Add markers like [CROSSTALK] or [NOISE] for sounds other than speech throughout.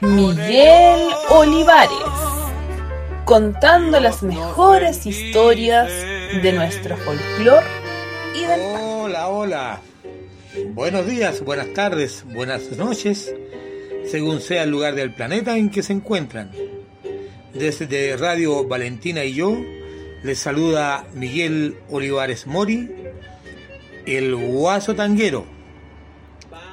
Miguel Olivares, contando las mejores historias de nuestro folclore y del Hola, hola. Buenos días, buenas tardes, buenas noches, según sea el lugar del planeta en que se encuentran. Desde Radio Valentina y yo, les saluda Miguel Olivares Mori, el guaso tanguero,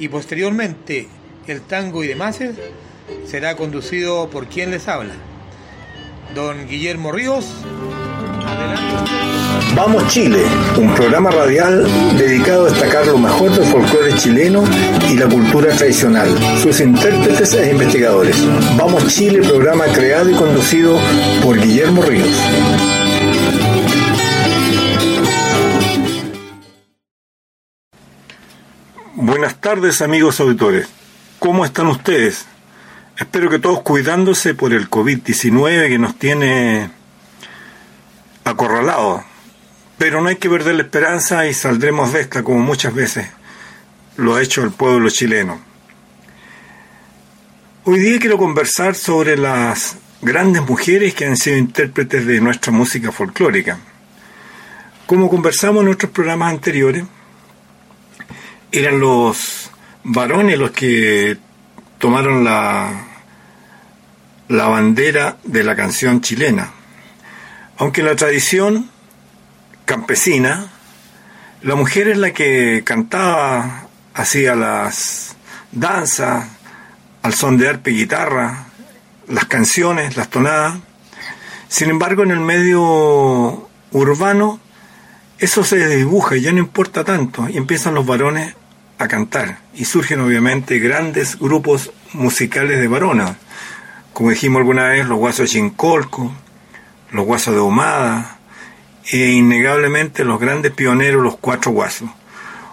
Y posteriormente el tango y demás será conducido por quien les habla. Don Guillermo Ríos. Adelante. Vamos Chile, un programa radial dedicado a destacar lo mejor del folclore chileno y la cultura tradicional, sus intérpretes e investigadores. Vamos Chile, programa creado y conducido por Guillermo Ríos. Buenas tardes amigos auditores. ¿Cómo están ustedes? Espero que todos cuidándose por el COVID-19 que nos tiene acorralados. Pero no hay que perder la esperanza y saldremos de esta como muchas veces lo ha hecho el pueblo chileno. Hoy día quiero conversar sobre las grandes mujeres que han sido intérpretes de nuestra música folclórica. Como conversamos en nuestros programas anteriores, eran los varones los que tomaron la, la bandera de la canción chilena. Aunque la tradición campesina, la mujer es la que cantaba, hacía las danzas, al son de arpa y guitarra, las canciones, las tonadas. Sin embargo, en el medio urbano, eso se dibuja y ya no importa tanto, y empiezan los varones a cantar y surgen obviamente grandes grupos musicales de varones, como dijimos alguna vez, los guasos de Chincolco, los guasos de Humada e innegablemente los grandes pioneros, los cuatro guasos.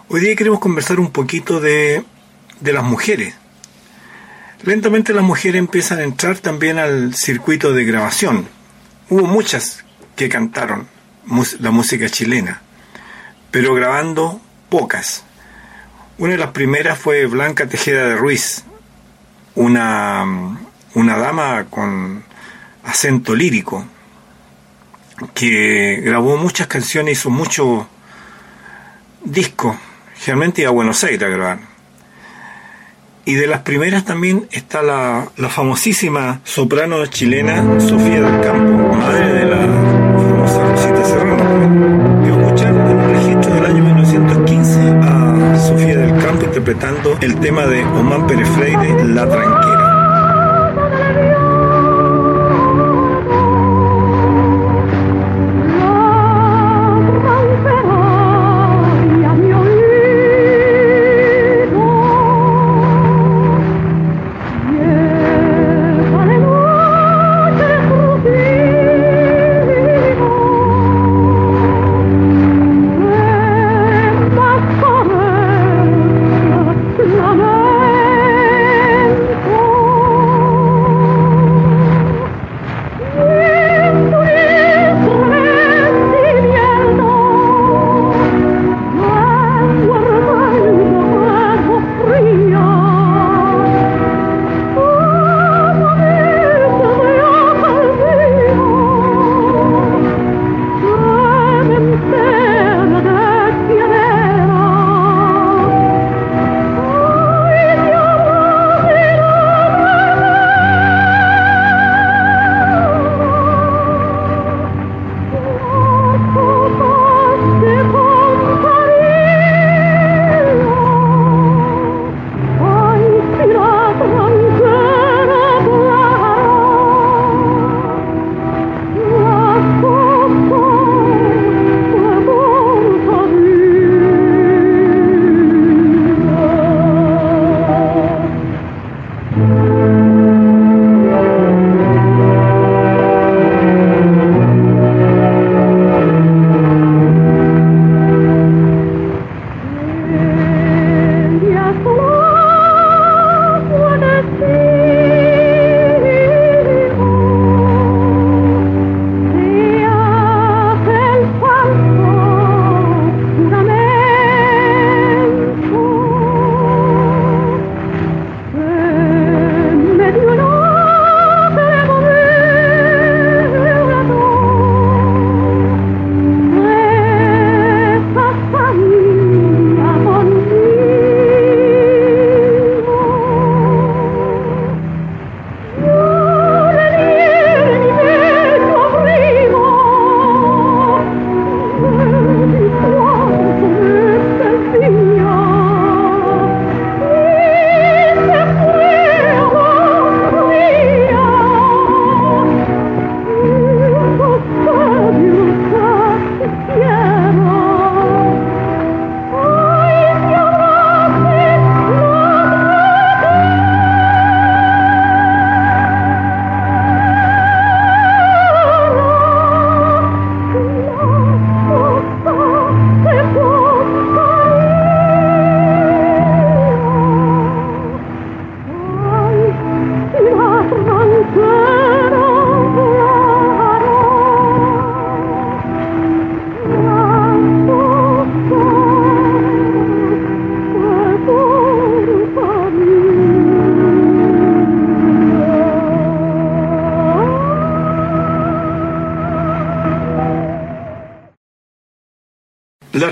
Hoy día queremos conversar un poquito de, de las mujeres. Lentamente las mujeres empiezan a entrar también al circuito de grabación. Hubo muchas que cantaron la música chilena, pero grabando pocas. Una de las primeras fue Blanca Tejeda de Ruiz, una, una dama con acento lírico, que grabó muchas canciones, hizo muchos discos, generalmente iba a Buenos Aires a grabar. Y de las primeras también está la, la famosísima soprano chilena Sofía del Campo, madre de interpretando el tema de Omán Pérez Freire, La Tranquera.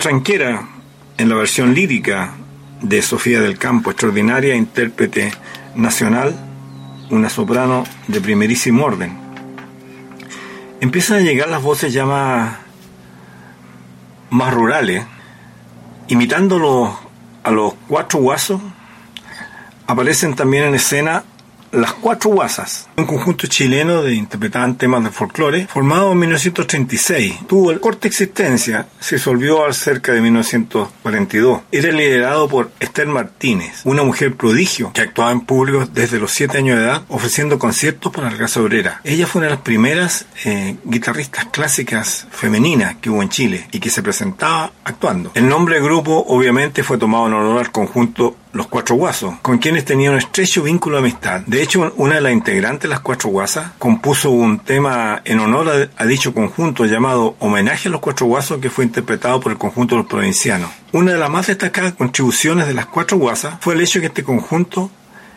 Tranquera, en la versión lírica de Sofía del Campo, extraordinaria intérprete nacional, una soprano de primerísimo orden. Empiezan a llegar las voces ya más, más rurales, imitando a los cuatro guasos, aparecen también en escena las Cuatro Guasas, un conjunto chileno de interpretaban temas de folclore, formado en 1936. Tuvo corta existencia, se disolvió al cerca de 1942. Era liderado por Esther Martínez, una mujer prodigio que actuaba en público desde los 7 años de edad, ofreciendo conciertos para la Casa Obrera. Ella fue una de las primeras eh, guitarristas clásicas femeninas que hubo en Chile y que se presentaba actuando. El nombre del grupo obviamente fue tomado en honor al conjunto los Cuatro Guasos, con quienes tenía un estrecho vínculo de amistad. De hecho, una de las integrantes de las Cuatro Guasas compuso un tema en honor a, dicho conjunto llamado Homenaje a los Cuatro Guasos que fue interpretado por el conjunto de los provincianos. Una de las más destacadas contribuciones de las Cuatro Guasas fue el hecho de que este conjunto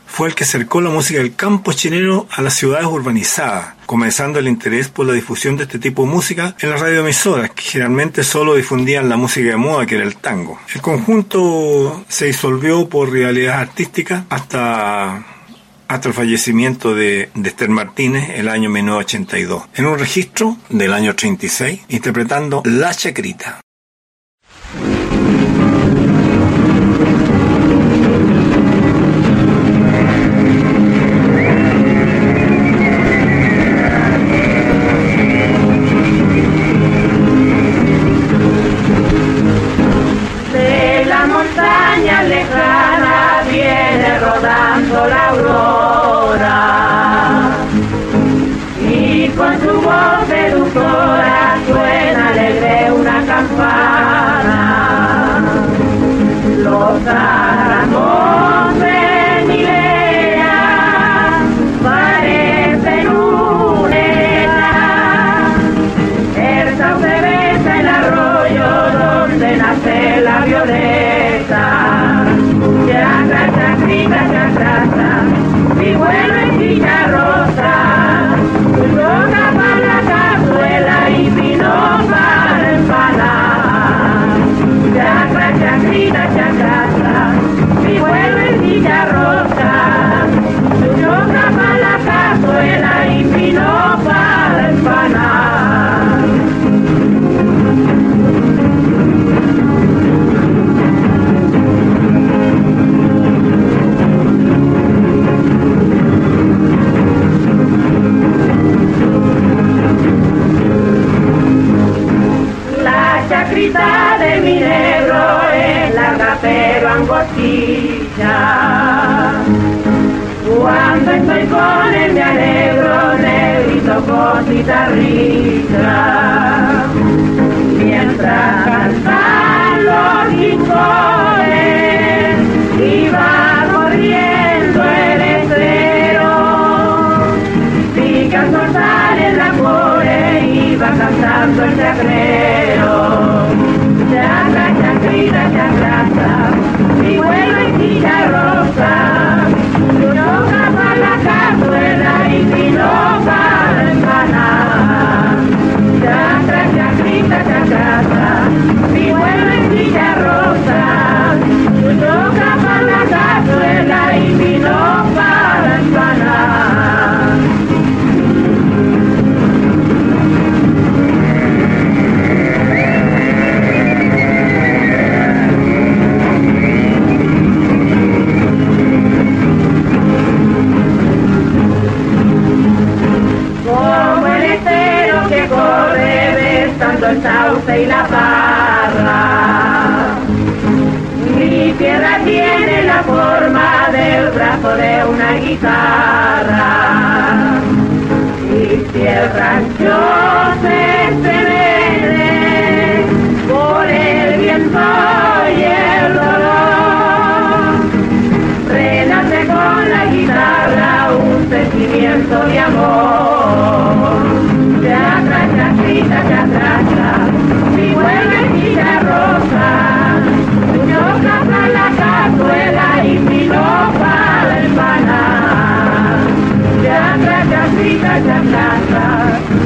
fue el que acercó la música del campo chileno a las ciudades urbanizadas, comenzando el interés por la difusión de este tipo de música en las radioemisoras, que generalmente solo difundían la música de moda, que era el tango. El conjunto se disolvió por realidad artística hasta hasta el fallecimiento de, de, Esther Martínez el año 1982, en un registro del año 36, interpretando La Chacrita. solar. mientras cantan los rincones y va corriendo el estero. Picasso sale en la core y va cantando el chacrero. Chacra, chacrita, chacra. soy la parra. Mi piedra tiene la forma del brazo de una guitarra. Y si el rancho se entrevede por el viento y el dolor, renace con la guitarra un sentimiento de amor.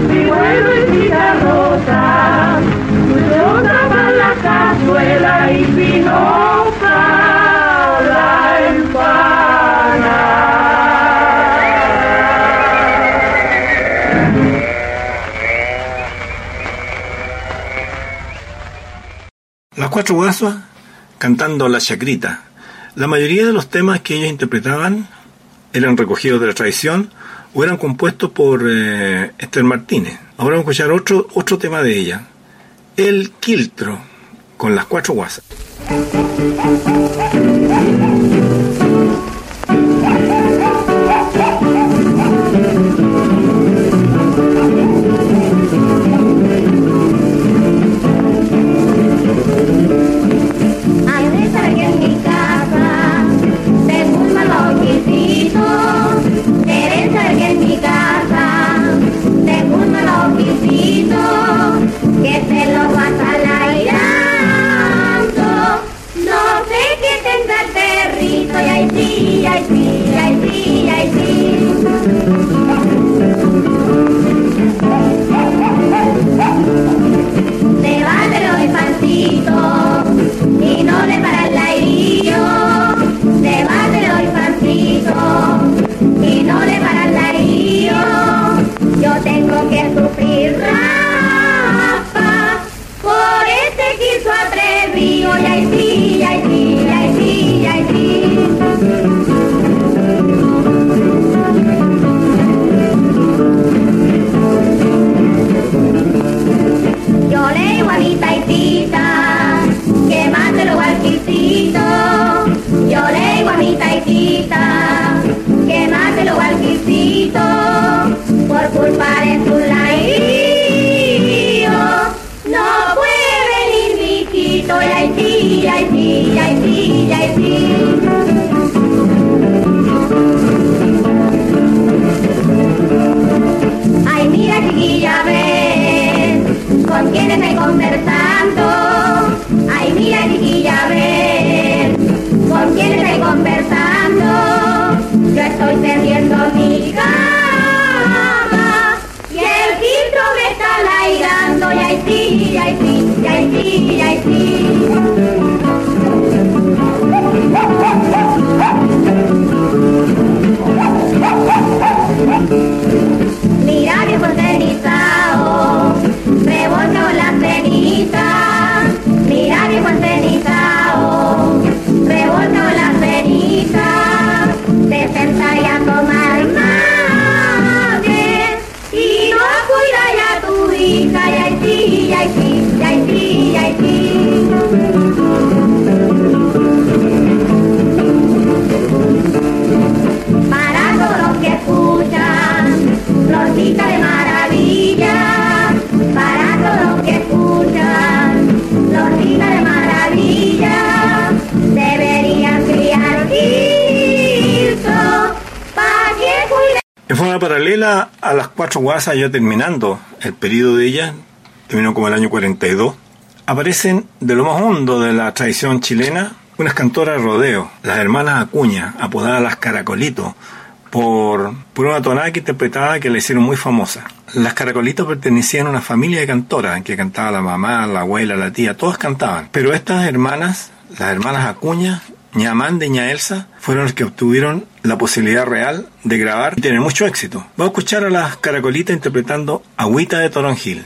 mi vuelo y vida rosa, la cazuela y la empana. Las cuatro guasas cantando la chacrita. La mayoría de los temas que ellas interpretaban eran recogidos de la tradición o eran compuestos por eh, Esther Martínez. Ahora vamos a escuchar otro, otro tema de ella, El Quiltro, con las cuatro guasas. A las cuatro guasas, ya terminando el periodo de ellas, terminó como el año 42, aparecen de lo más hondo de la tradición chilena unas cantoras de rodeo, las hermanas Acuña, apodadas las Caracolitos, por, por una tonada que interpretaba que le hicieron muy famosa. Las Caracolitos pertenecían a una familia de cantoras, que cantaba la mamá, la abuela, la tía, todas cantaban. Pero estas hermanas, las hermanas Acuña, Ñamán de Ñaelsa fueron los que obtuvieron la posibilidad real de grabar y tener mucho éxito. Vamos a escuchar a las caracolitas interpretando Agüita de Toronjil.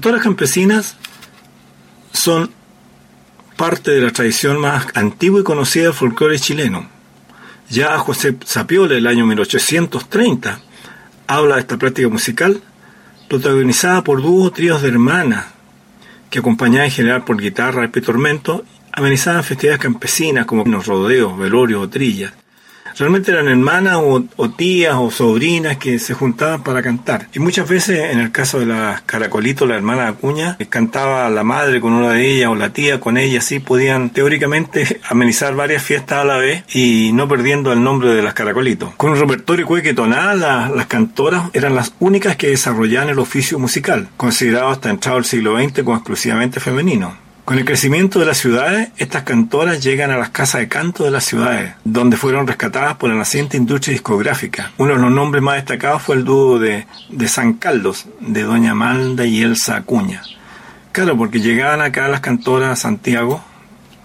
Cantoras campesinas son parte de la tradición más antigua y conocida del folclore chileno. Ya José Sapiola, el año 1830, habla de esta práctica musical, protagonizada por dúos tríos de hermanas, que acompañaban en general por guitarra, y tormento, amenizaban festividades campesinas como los rodeos, velorios o trillas. Realmente eran hermanas o, tías o sobrinas que se juntaban para cantar. Y muchas veces, en el caso de las Caracolitos, la hermana Acuña, eh, cantaba la madre con una de ellas o la tía con ella, así podían teóricamente [LAUGHS] amenizar varias fiestas a la vez y no perdiendo el nombre de las Caracolitos. Con un repertorio cueque tonal, las, las cantoras eran las únicas que desarrollaban el oficio musical, considerado hasta entrado el siglo XX como exclusivamente femenino. Con el crecimiento de las ciudades, estas cantoras llegan a las casas de canto de las ciudades, donde fueron rescatadas por la naciente industria discográfica. Uno de los nombres más destacados fue el dúo de, San Caldos, de Doña Malda y Elsa Acuña. Claro, porque llegaban acá las cantoras a Santiago,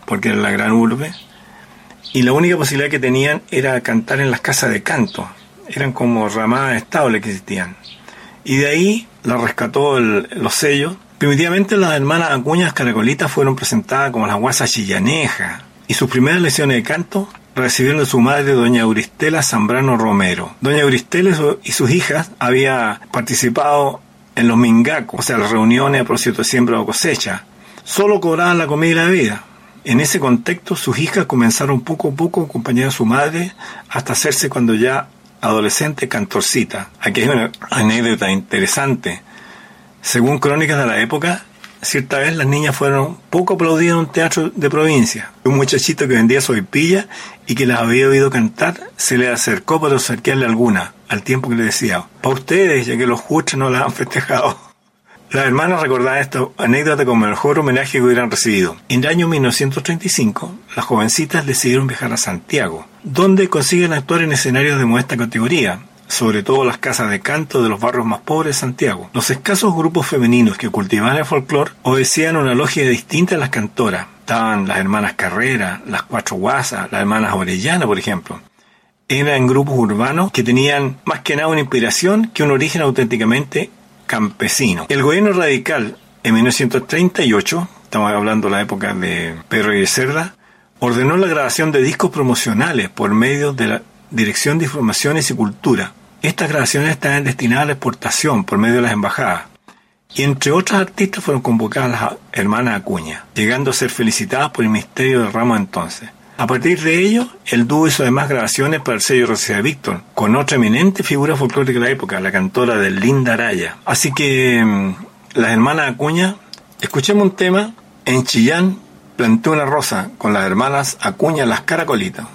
porque era la gran urbe, y la única posibilidad que tenían era cantar en las casas de canto. Eran como ramadas estables que existían. Y de ahí la rescató los sellos Primitivamente las hermanas Acuñas Caracolitas fueron presentadas como las guasas chillanejas y sus primeras lecciones de canto recibieron de su madre doña Euristela Zambrano Romero. Doña Euristela y sus hijas había participado en los mingacos, o sea, las reuniones a propósito de siembra o cosecha. Solo cobraban la comida y la bebida. En ese contexto, sus hijas comenzaron poco a poco a acompañar a su madre hasta hacerse cuando ya adolescente cantorcita. Aquí hay una anécdota interesante. Según crónicas de la época, cierta vez las niñas fueron poco aplaudidas en un teatro de provincia. Un muchachito que vendía soypilla y que las había oído cantar se le acercó para obsequiarle alguna, al tiempo que le decía, para ustedes, ya que los juchos no la han festejado. Las hermanas recordaban esta anécdota como el mejor homenaje que hubieran recibido. En el año 1935, las jovencitas decidieron viajar a Santiago, donde consiguen actuar en escenarios de modesta categoría, sobre todo las casas de canto de los barrios más pobres de Santiago. Los escasos grupos femeninos que cultivaban el folclore obedecían una lógica distinta a las cantoras. Estaban las hermanas Carrera, las Cuatro Guasas, las hermanas Orellana, por ejemplo. Eran grupos urbanos que tenían más que nada una inspiración que un origen auténticamente campesino. El gobierno radical en 1938, estamos hablando de la época de Pedro y de Cerda, ordenó la grabación de discos promocionales por medio de la Dirección de Informaciones y Cultura. Estas grabaciones estaban destinadas a la exportación por medio de las embajadas. Y entre otras artistas fueron convocadas las hermanas Acuña, llegando a ser felicitadas por el Ministerio del Ramo entonces. A partir de ello, el dúo hizo además grabaciones para el sello de Víctor, con otra eminente figura folclórica de la época, la cantora de Linda Araya. Así que mm, las hermanas Acuña, escuchemos un tema, en Chillán planté una rosa con las hermanas Acuña las caracolitas.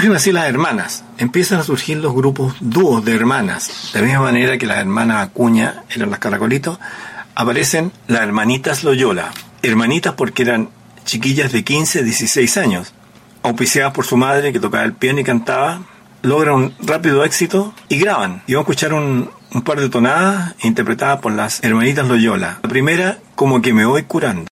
Surgen así las hermanas. Empiezan a surgir los grupos dúos de hermanas. De la misma manera que las hermanas Acuña eran las caracolitos, aparecen las hermanitas Loyola. Hermanitas porque eran chiquillas de 15, 16 años, auspiciadas por su madre que tocaba el piano y cantaba, logran un rápido éxito y graban. Y vamos a escuchar un, un par de tonadas interpretadas por las hermanitas Loyola. La primera, como que me voy curando.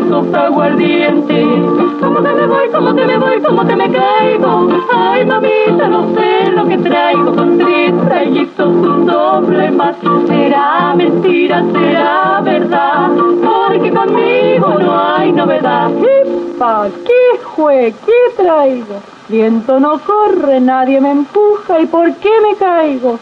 Copa aguardiente. Como que me voy, como que me voy, como que me caigo. Ay, mamita, no sé lo que traigo con tres rayitos, un doble más. Será mentira, será verdad, porque conmigo no hay novedad. Pa, ¿qué jue? ¿Qué traigo? Viento no corre, nadie me empuja, ¿y por qué me caigo?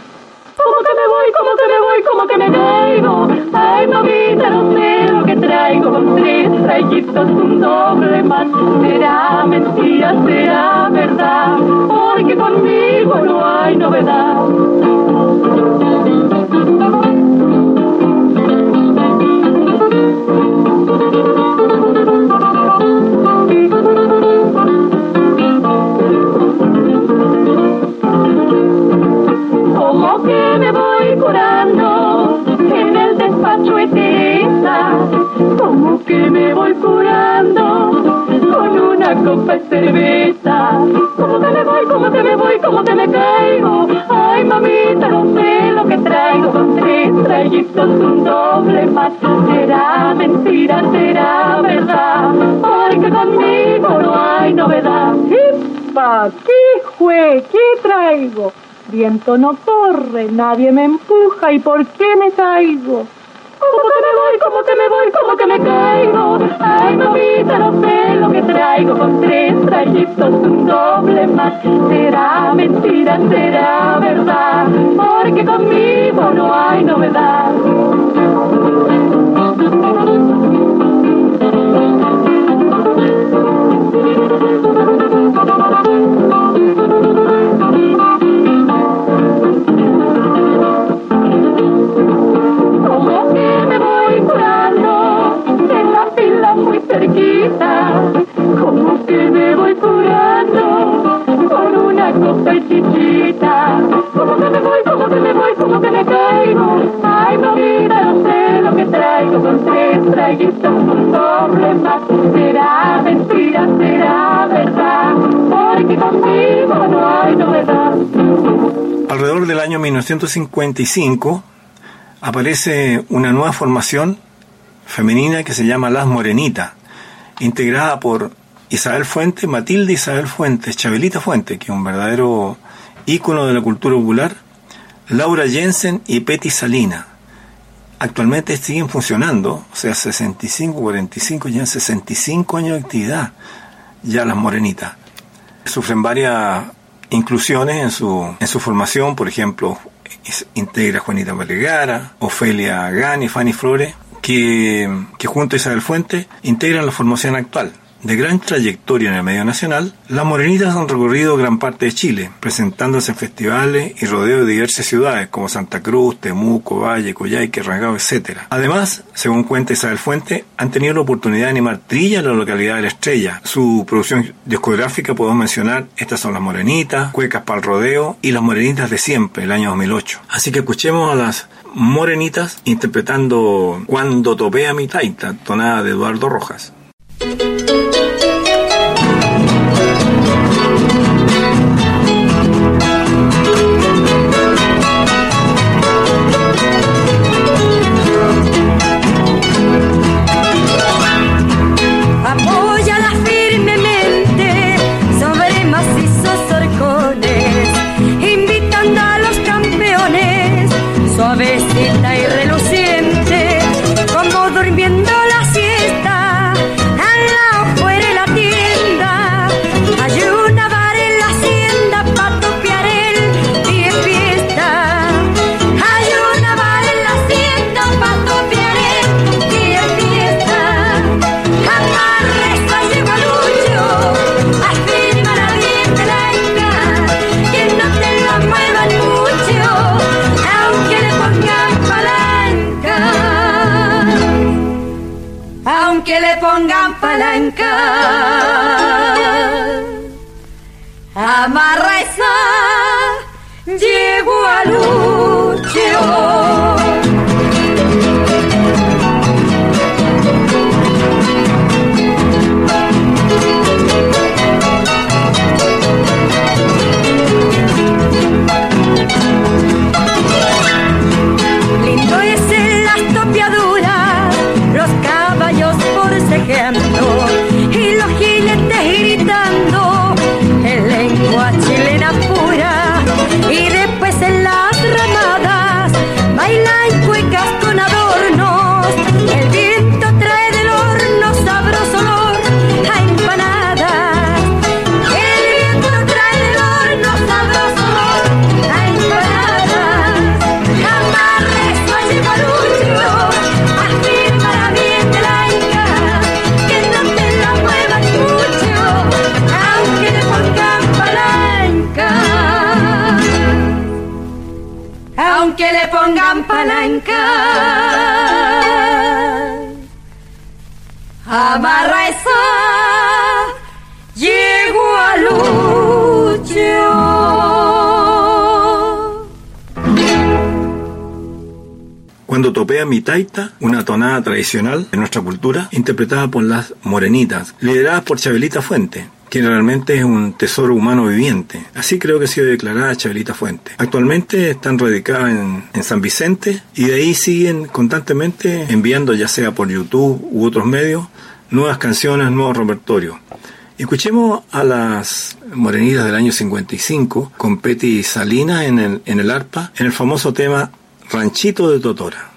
Como que me voy, como que me voy, como que me caigo. Ay, mamita, no sé que traigo con tres rayitos, un doble más. Será mentira, será verdad, porque conmigo no hay novedad. Que me voy curando con una copa de cerveza. Como que me voy, como que me voy, como que me caigo. Ay, mamita, no sé lo que traigo con tres rayitos, un doble más. Será mentira, será verdad, porque conmigo no hay novedad. Pa, ¿qué jue? ¿Qué traigo? Viento no corre, nadie me empuja, ¿y por qué me caigo? Como que me voy, como que me voy, como que me caigo. Ay, mamita, no sé lo que traigo con tres rayitos, un doble más. Será mentira, será verdad, porque conmigo no hay novedad. Alrededor del año 1955 aparece una nueva formación femenina que se llama Las Morenitas, integrada por Isabel Fuentes, Matilde Isabel Fuentes, Chabelita Fuentes, que es un verdadero ícono de la cultura popular, Laura Jensen y Petty Salina. Actualmente siguen funcionando, o sea, 65, 45, ya 65 años de actividad, ya las Morenitas. Sufren varias inclusiones en su, en su formación, por ejemplo, integra Juanita Vergara, Ofelia Gani, Fanny Flores, que, junto a Isabel Fuentes integran la formación actual. De gran trayectoria en el medio nacional, las morenitas han recorrido gran parte de Chile, presentándose en festivales y rodeos de diversas ciudades como Santa Cruz, Temuco, Valle, Coyhaique, Rangao, etc. Además, según cuenta Isabel Fuente, han tenido la oportunidad de animar trilla en la localidad de La Estrella. Su producción discográfica podemos mencionar, estas son Las Morenitas, Cuecas para el Rodeo y Las Morenitas de Siempre, el año 2008. Así que escuchemos a las Morenitas interpretando Cuando topea mi taita, tonada de Eduardo Rojas. Palanca. Amarra esa, llego a. Pongan palanca. Amarra esa, llego a Lucho. Cuando topea mi taita, una tonada tradicional de nuestra cultura, interpretada por las morenitas, lideradas por Chabelita Fuente, quien realmente es un tesoro humano viviente. Así creo que ha sido declarada Chabelita Fuente. Actualmente están radicadas en, San Vicente y de ahí siguen constantemente enviando, ya sea por YouTube u otros medios, nuevas canciones, nuevos repertorios. Escuchemos a las morenitas del año 55 con Petty Salinas en el, en el arpa, en el famoso tema Ranchito de Totora.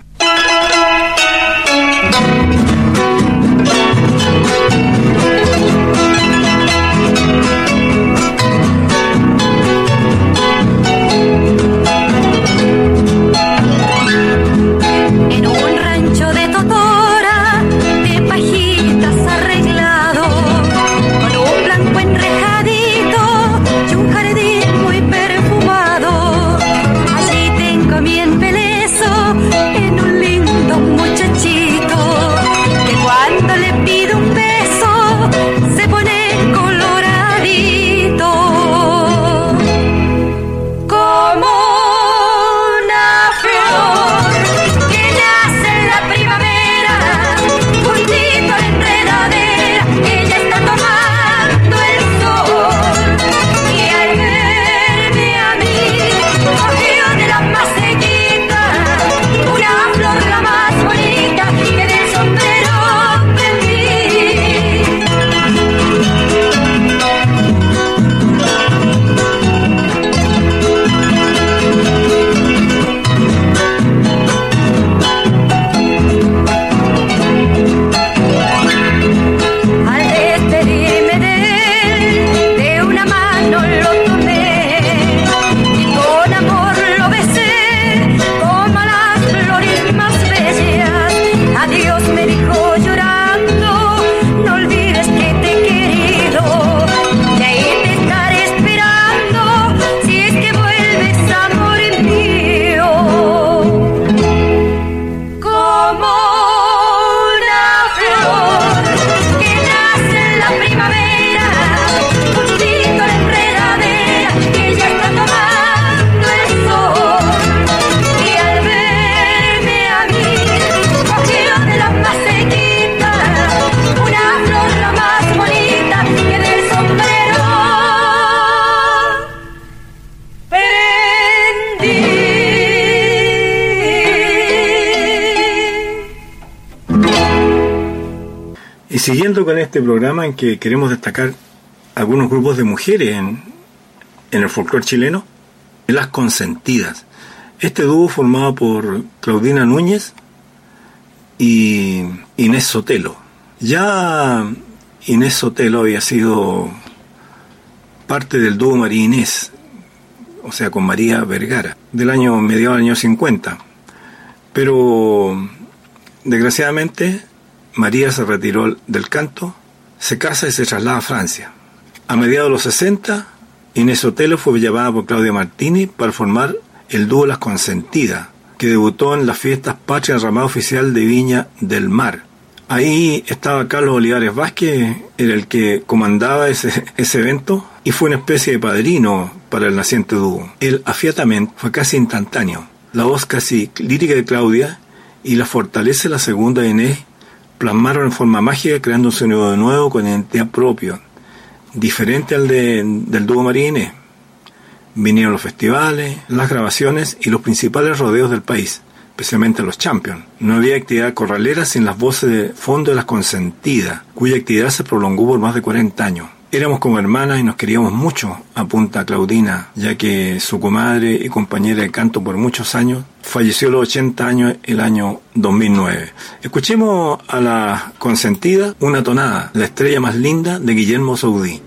Siguiendo con este programa en que queremos destacar algunos grupos de mujeres en, el folclore chileno, las consentidas. Este dúo formado por Claudina Núñez y Inés Sotelo. Ya Inés Sotelo había sido parte del dúo María Inés, o sea, con María Vergara, del año medio del año 50. Pero desgraciadamente María se retiró del canto, se casa y se traslada a Francia. A mediados de los 60, Inés Sotelo fue llamada por Claudia Martini para formar el dúo Las Consentidas, que debutó en las fiestas Patria en Ramada Oficial de Viña del Mar. Ahí estaba Carlos Olivares Vázquez, era el que comandaba ese, ese evento y fue una especie de padrino para el naciente dúo. El afiatamiento fue casi instantáneo. La voz casi lírica de Claudia y la fortaleza de la segunda de Inés plasmaron en forma mágica creando un sonido de nuevo con identidad propia, diferente al de, del dúo María Inés. Vinieron los festivales, las grabaciones y los principales rodeos del país, especialmente los Champions. No había actividad corralera sin las voces de fondo de las consentidas, cuya actividad se prolongó por más de 40 años. Éramos como hermanas y nos queríamos mucho, apunta Claudina, ya que su comadre y compañera de canto por muchos años falleció a los 80 años el año 2009. Escuchemos a la consentida una tonada, la estrella más linda de Guillermo Saudí.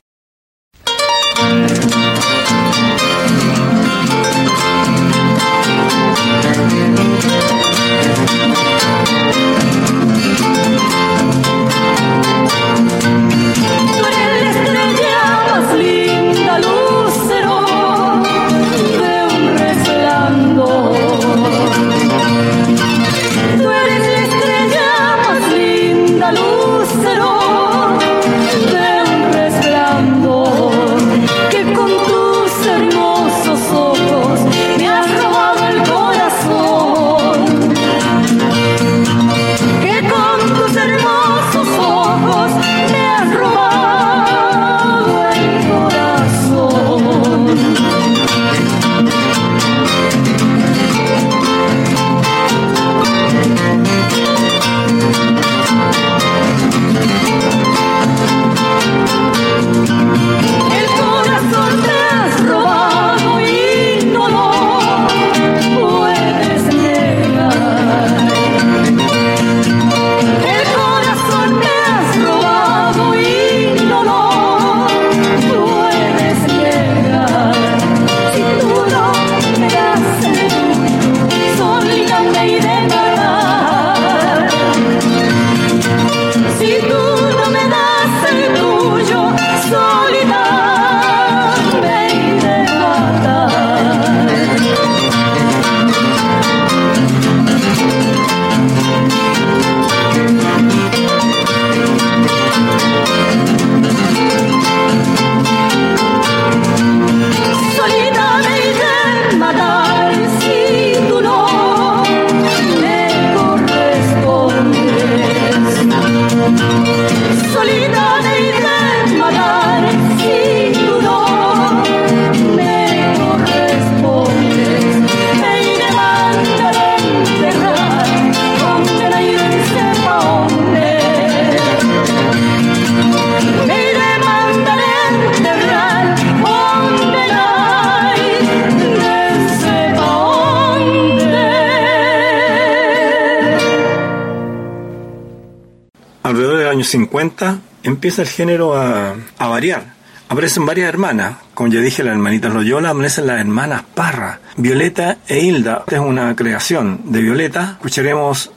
50 empieza el género a, a variar. Aparecen varias hermanas, como ya dije, las hermanitas Loyola, aparecen las hermanas Parra, Violeta e Hilda. Esta es una creación de Violeta. Escucharemos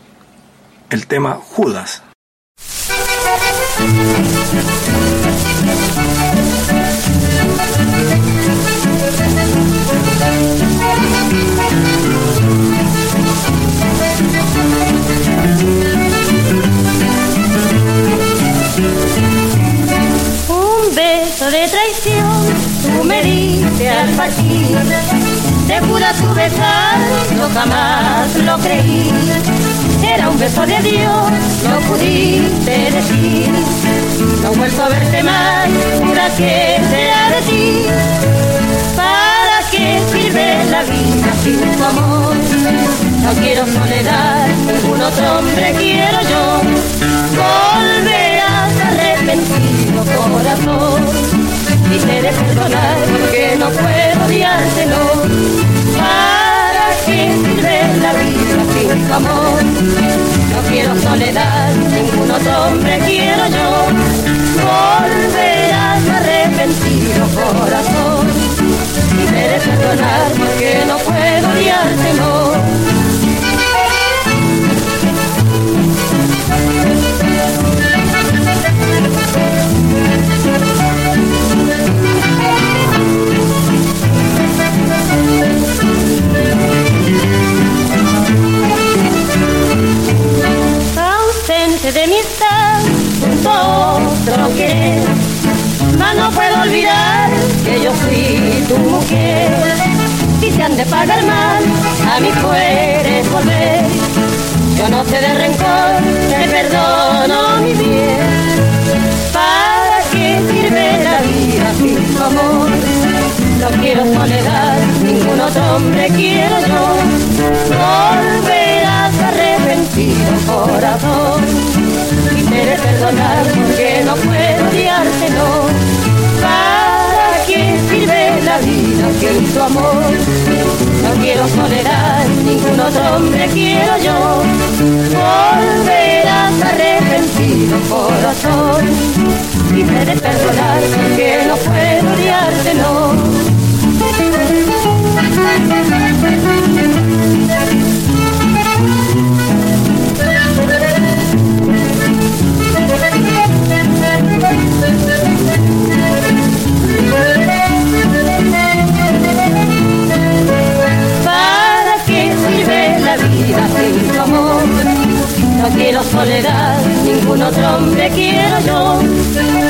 el tema Judas. De traición, tú me diste al partir. Te jura tu besar, yo jamás lo creí. Era un beso de Dios, no pudiste decir. No he vuelto a verte más, jura que sea de ti. ¿Para qué sirve la vida sin tu amor? No quiero soledad, ningún otro hombre quiero yo. Volverás arrepentido corazón. Y te de perdonar porque no puedo odiarte, no. ¿Para qué sirve la vida sin tu amor? No quiero soledad, ningún otro hombre quiero yo. Volverás arrepentido corazón. Y te de perdonar porque no puedo odiarte, no. ausente de mis amé. Mas no puedo olvidar que yo fui tu mujer. Si te han de pagar mal, a mí puedes volver. Yo no sé de rencor, te perdono mi bien. ¿Para qué sirve la vida sin tu amor? No quiero soledad, ningún otro hombre quiero yo. Volverás arrepentido corazón de perdonar porque no puedo odiarte, no. ¿Para qué sirve la vida sin tu amor? No quiero soledad, ningún otro hombre quiero yo. Volverás arrepentido corazón de perdonar porque no puedo odiarte, No quiero soledad, ningún otro hombre quiero yo.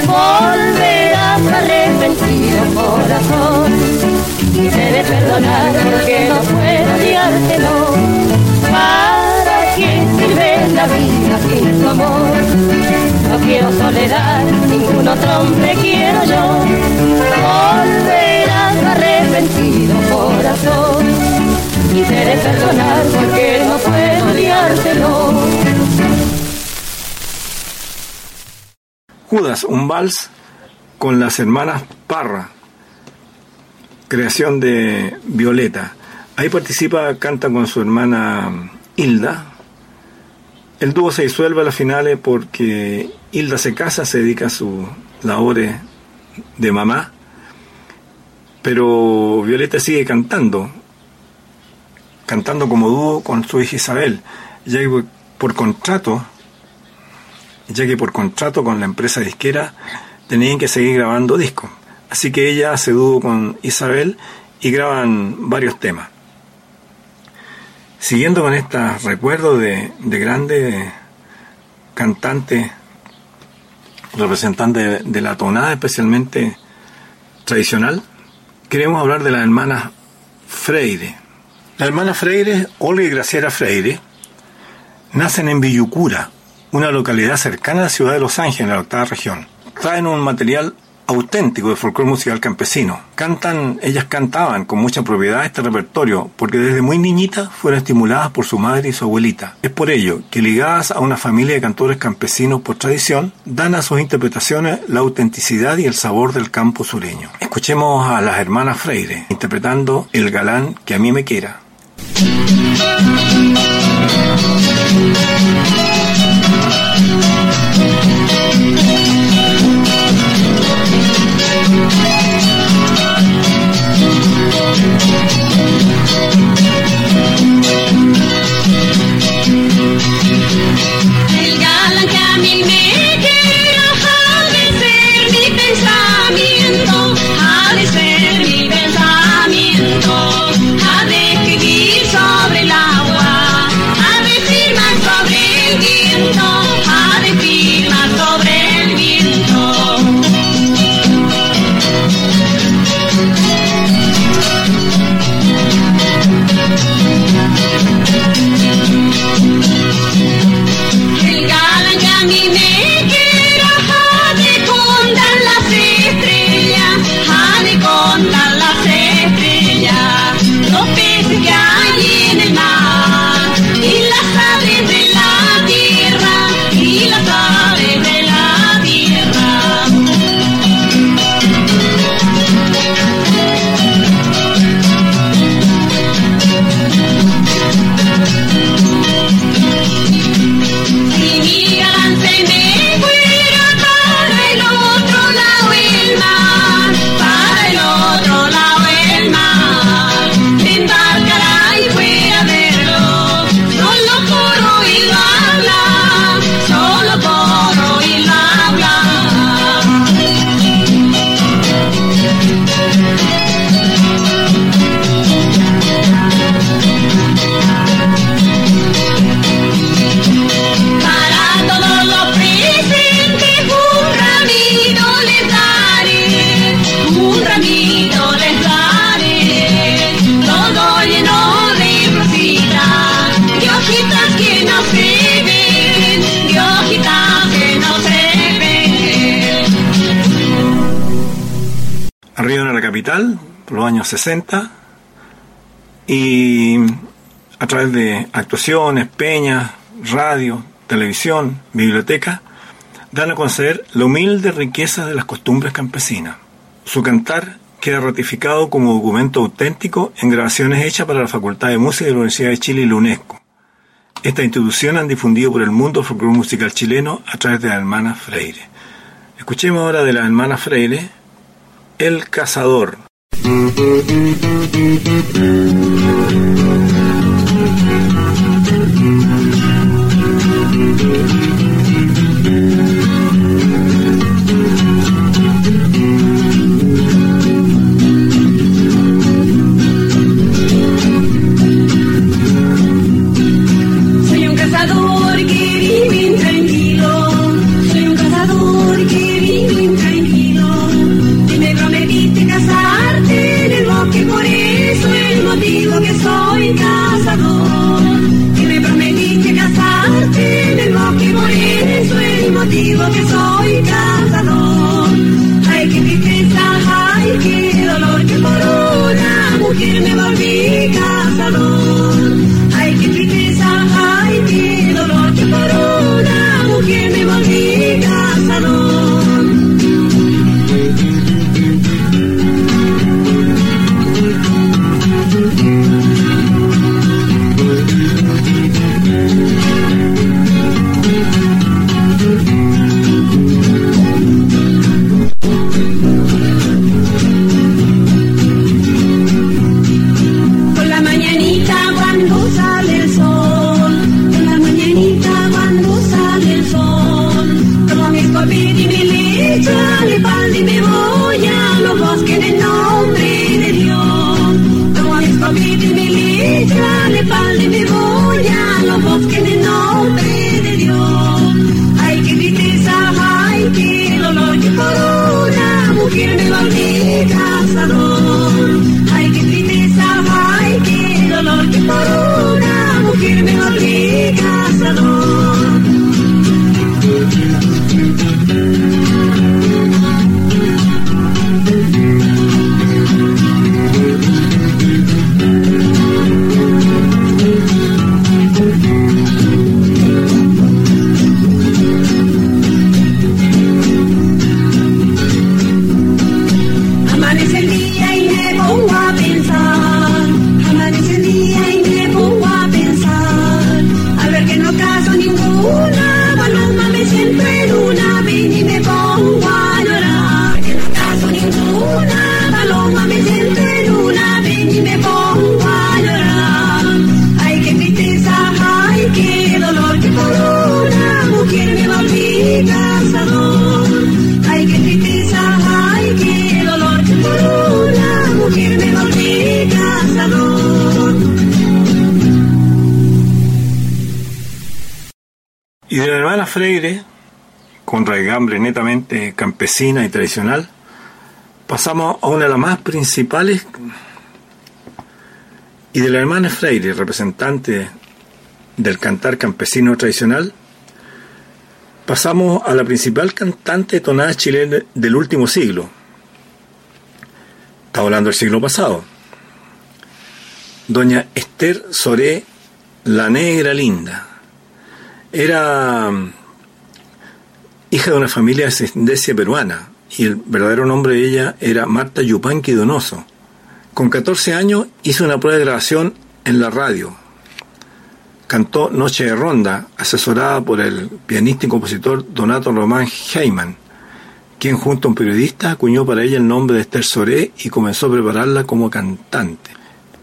Volverás arrepentido corazón debes perdonar porque no puedo odiarte, no. ¿Para qué sirve la vida sin tu amor? No quiero soledad, ningún otro hombre quiero yo. Volverás arrepentido corazón y debes perdonar Judas, un vals con las hermanas Parra, creación de Violeta. Ahí participa, canta con su hermana Hilda. El dúo se disuelve a las finales porque Hilda se casa, se dedica a sus labores de mamá, pero Violeta sigue cantando, cantando como dúo con su hija Isabel, ya por contrato, ya que por contrato con la empresa disquera tenían que seguir grabando discos. Así que ella hace dúo con Isabel y graban varios temas. Siguiendo con estos recuerdos de, de grandes cantantes, representantes de, la tonada especialmente tradicional, queremos hablar de las hermanas Freire. Las hermanas Freire, Olga y Graciela Freire, nacen en Villucura, una localidad cercana a la ciudad de Los Ángeles, en la octava región. Traen un material auténtico de folclore musical campesino. Cantan, ellas cantaban con mucha propiedad este repertorio porque desde muy niñitas fueron estimuladas por su madre y su abuelita. Es por ello que ligadas a una familia de cantores campesinos por tradición, dan a sus interpretaciones la autenticidad y el sabor del campo sureño. Escuchemos a las hermanas Freire interpretando El galán que a mí me quiera. Los años 60, y a través de actuaciones, peñas, radio, televisión, biblioteca, dan a conocer la humilde riqueza de las costumbres campesinas. Su cantar queda ratificado como documento auténtico en grabaciones hechas para la Facultad de Música de la Universidad de Chile y la UNESCO. Esta institución han difundido por el mundo el folclore musical chileno a través de la hermana Freire. Escuchemos ahora de la hermana Freire, El Cazador. Thank you. Y de la hermana Freire, con raigambre netamente campesina y tradicional, pasamos a una de las más principales. Y de la hermana Freire, representante del cantar campesino tradicional, pasamos a la principal cantante de tonada chilena del último siglo. Está hablando del siglo pasado. Doña Esther Soré, la negra linda. Era mm, hija de una familia de ascendencia peruana y el verdadero nombre de ella era Marta Yupanqui Donoso. Con 14 años hizo una prueba de grabación en la radio. Cantó Noche de Ronda, asesorada por el pianista y compositor Donato Román Heyman, quien junto a un periodista acuñó para ella el nombre de Esther Soré y comenzó a prepararla como cantante.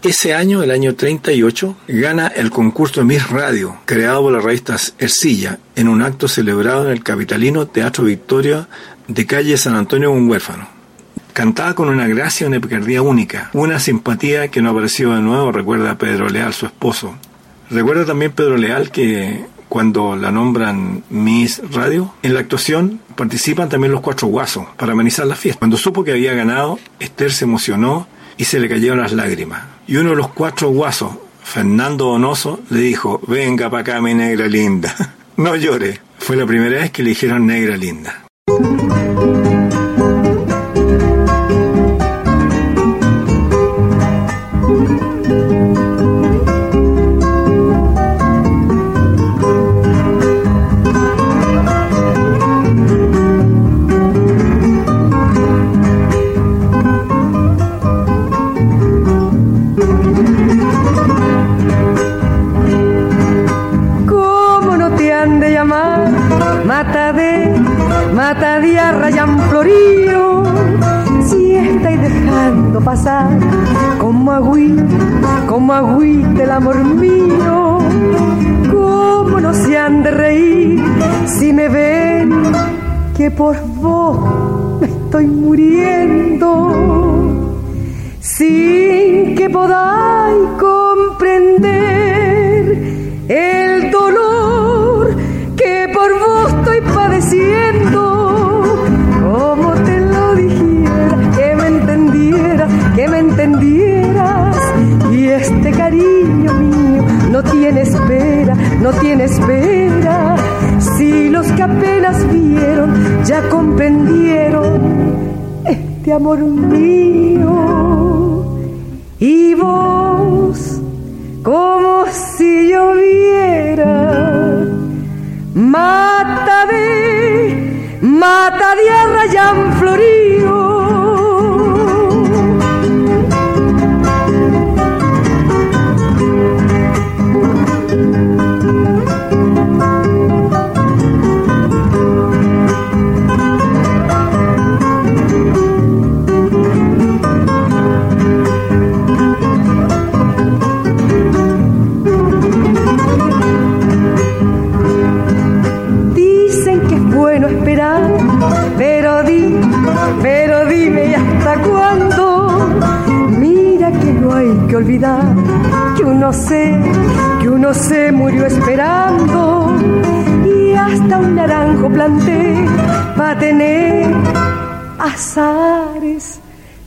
Ese año, el año 38, gana el concurso Miss Radio, creado por la revista Ercilla, en un acto celebrado en el capitalino Teatro Victoria de calle San Antonio un huérfano. Cantaba con una gracia y una picardía única, una simpatía que no apareció de nuevo, recuerda Pedro Leal, su esposo. Recuerda también Pedro Leal que cuando la nombran Miss Radio, en la actuación participan también los cuatro guasos para amenizar la fiesta. Cuando supo que había ganado, Esther se emocionó y se le cayeron las lágrimas. Y uno de los cuatro guasos, Fernando Donoso, le dijo, venga para acá mi negra linda. [LAUGHS] no llore. Fue la primera vez que le dijeron negra linda. Pasar como agüita, como agüita el amor mío, cómo no se han de reír si me ven que por vos me estoy muriendo sin que podáis comprender el dolor entendieras. Y este cariño mío no tiene espera, no tiene espera. Si los que apenas vieron ya comprendieron este amor mío y vos como si lloviera mata de mata de arrayán florío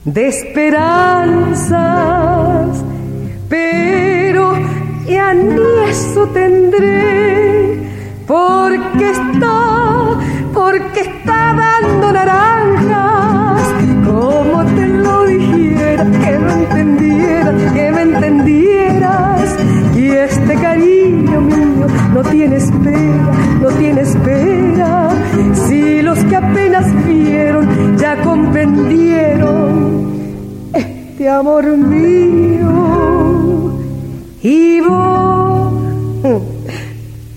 de esperanzas, amor mío. Y vos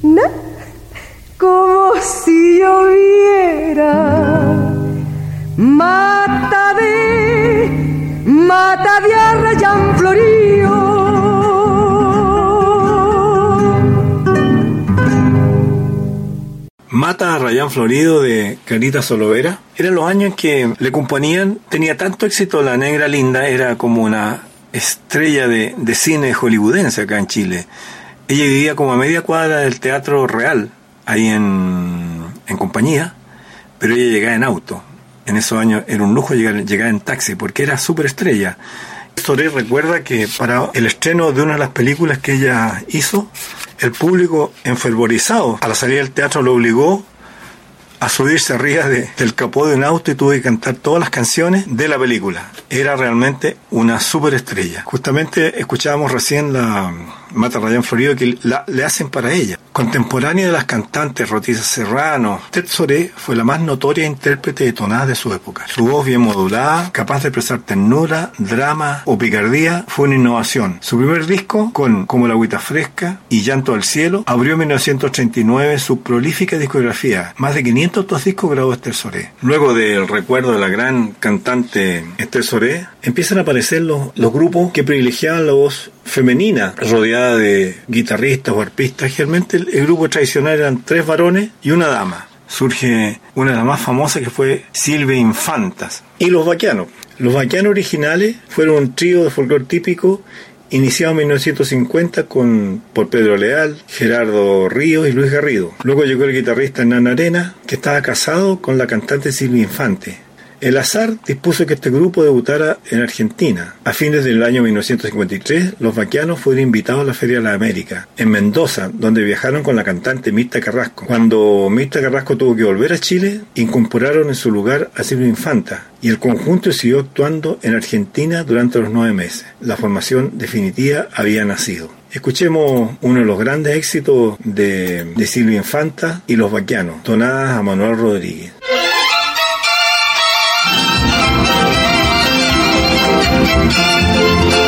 na, como si lloviera mata de mata de arrayán florío. Mata a Rayán Florido de Carita Solovera. Eran los años en que le componían, tenía tanto éxito La Negra Linda, era como una estrella de, cine hollywoodense acá en Chile. Ella vivía como a media cuadra del Teatro Real, ahí en, en compañía, pero ella llegaba en auto. En esos años era un lujo llegar, llegar en taxi, porque era súper estrella. Soré recuerda que para el estreno de una de las películas que ella hizo, el público enfervorizado a la salida del teatro lo obligó a subirse arriba de- del capó de un auto y tuvo que cantar todas las canciones de la película. Era realmente una superestrella. Justamente escuchábamos recién la Mata Rayán Florido que la- le hacen para ella. Contemporánea de las cantantes Rotiza Serrano, Ted Soré fue la más notoria intérprete de tonadas de su época. Su voz bien modulada, capaz de expresar ternura, drama o picardía, fue una innovación. Su primer disco, con Como la agüita fresca y Llanto al cielo, abrió en 1939 su prolífica discografía. Más de 500 otros discos grabó Esther Soré. Luego del recuerdo de la gran cantante Esther Soré, empiezan a aparecer los, los grupos que privilegiaban la voz femenina, rodeada de guitarristas o arpistas. Generalmente el, grupo tradicional eran tres varones y una dama. Surge una de las más famosas que fue Silvia Infantas. Y los vaquianos. Los vaquianos originales fueron un trío de folclore típico iniciado en 1950 con, por Pedro Leal, Gerardo Ríos y Luis Garrido. Luego llegó el guitarrista Hernán Arena, que estaba casado con la cantante Silvia Infante. El azar dispuso que este grupo debutara en Argentina. A fines del año 1953, los vaquianos fueron invitados a la Feria de la América, en Mendoza, donde viajaron con la cantante Mirta Carrasco. Cuando Mirta Carrasco tuvo que volver a Chile, incorporaron en su lugar a Silvia Infanta, y el conjunto siguió actuando en Argentina durante los nueve meses. La formación definitiva había nacido. Escuchemos uno de los grandes éxitos de, de Silvia Infanta y los vaquianos, tonadas a Manuel Rodríguez. Thank you.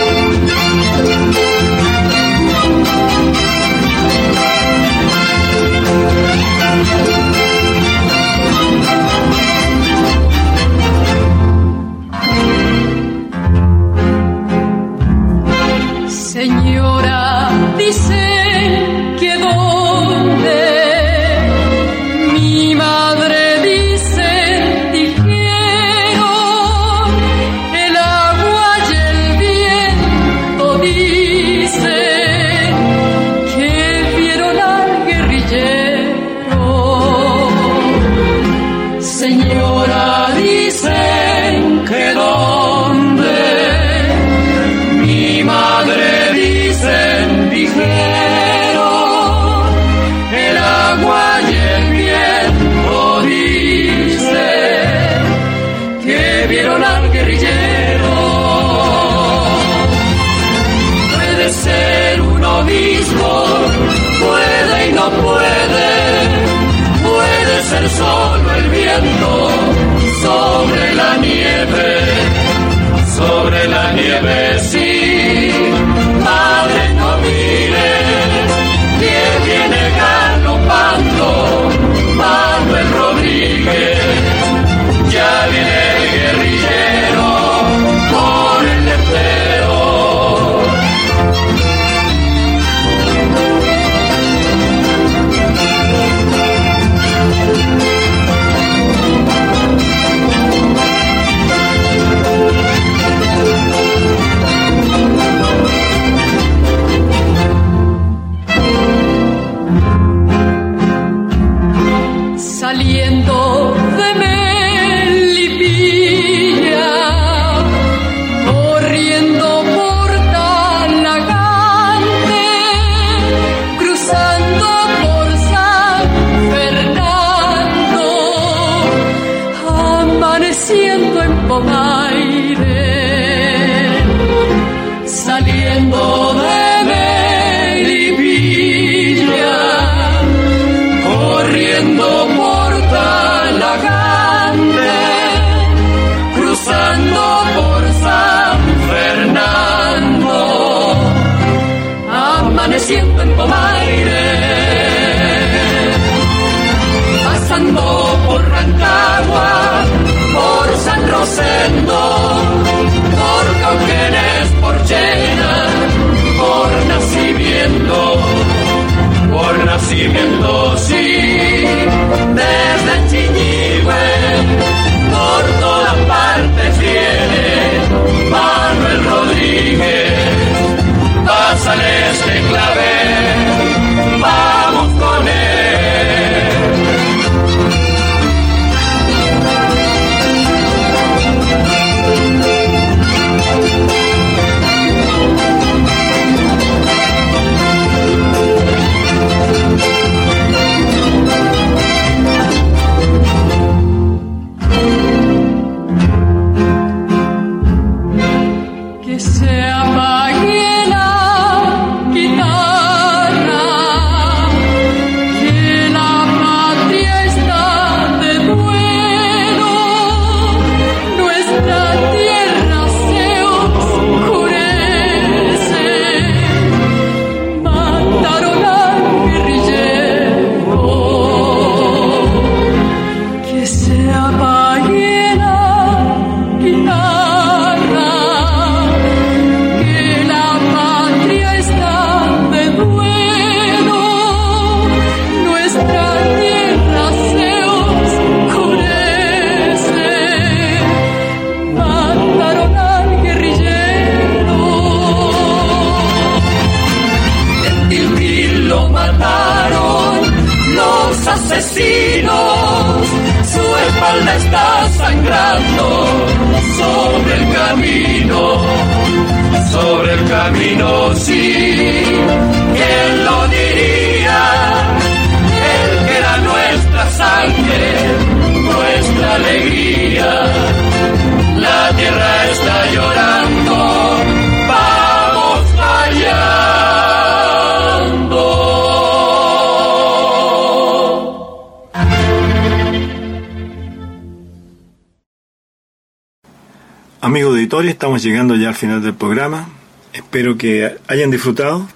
estamos llegando ya al final del programa. Espero que hayan disfrutado.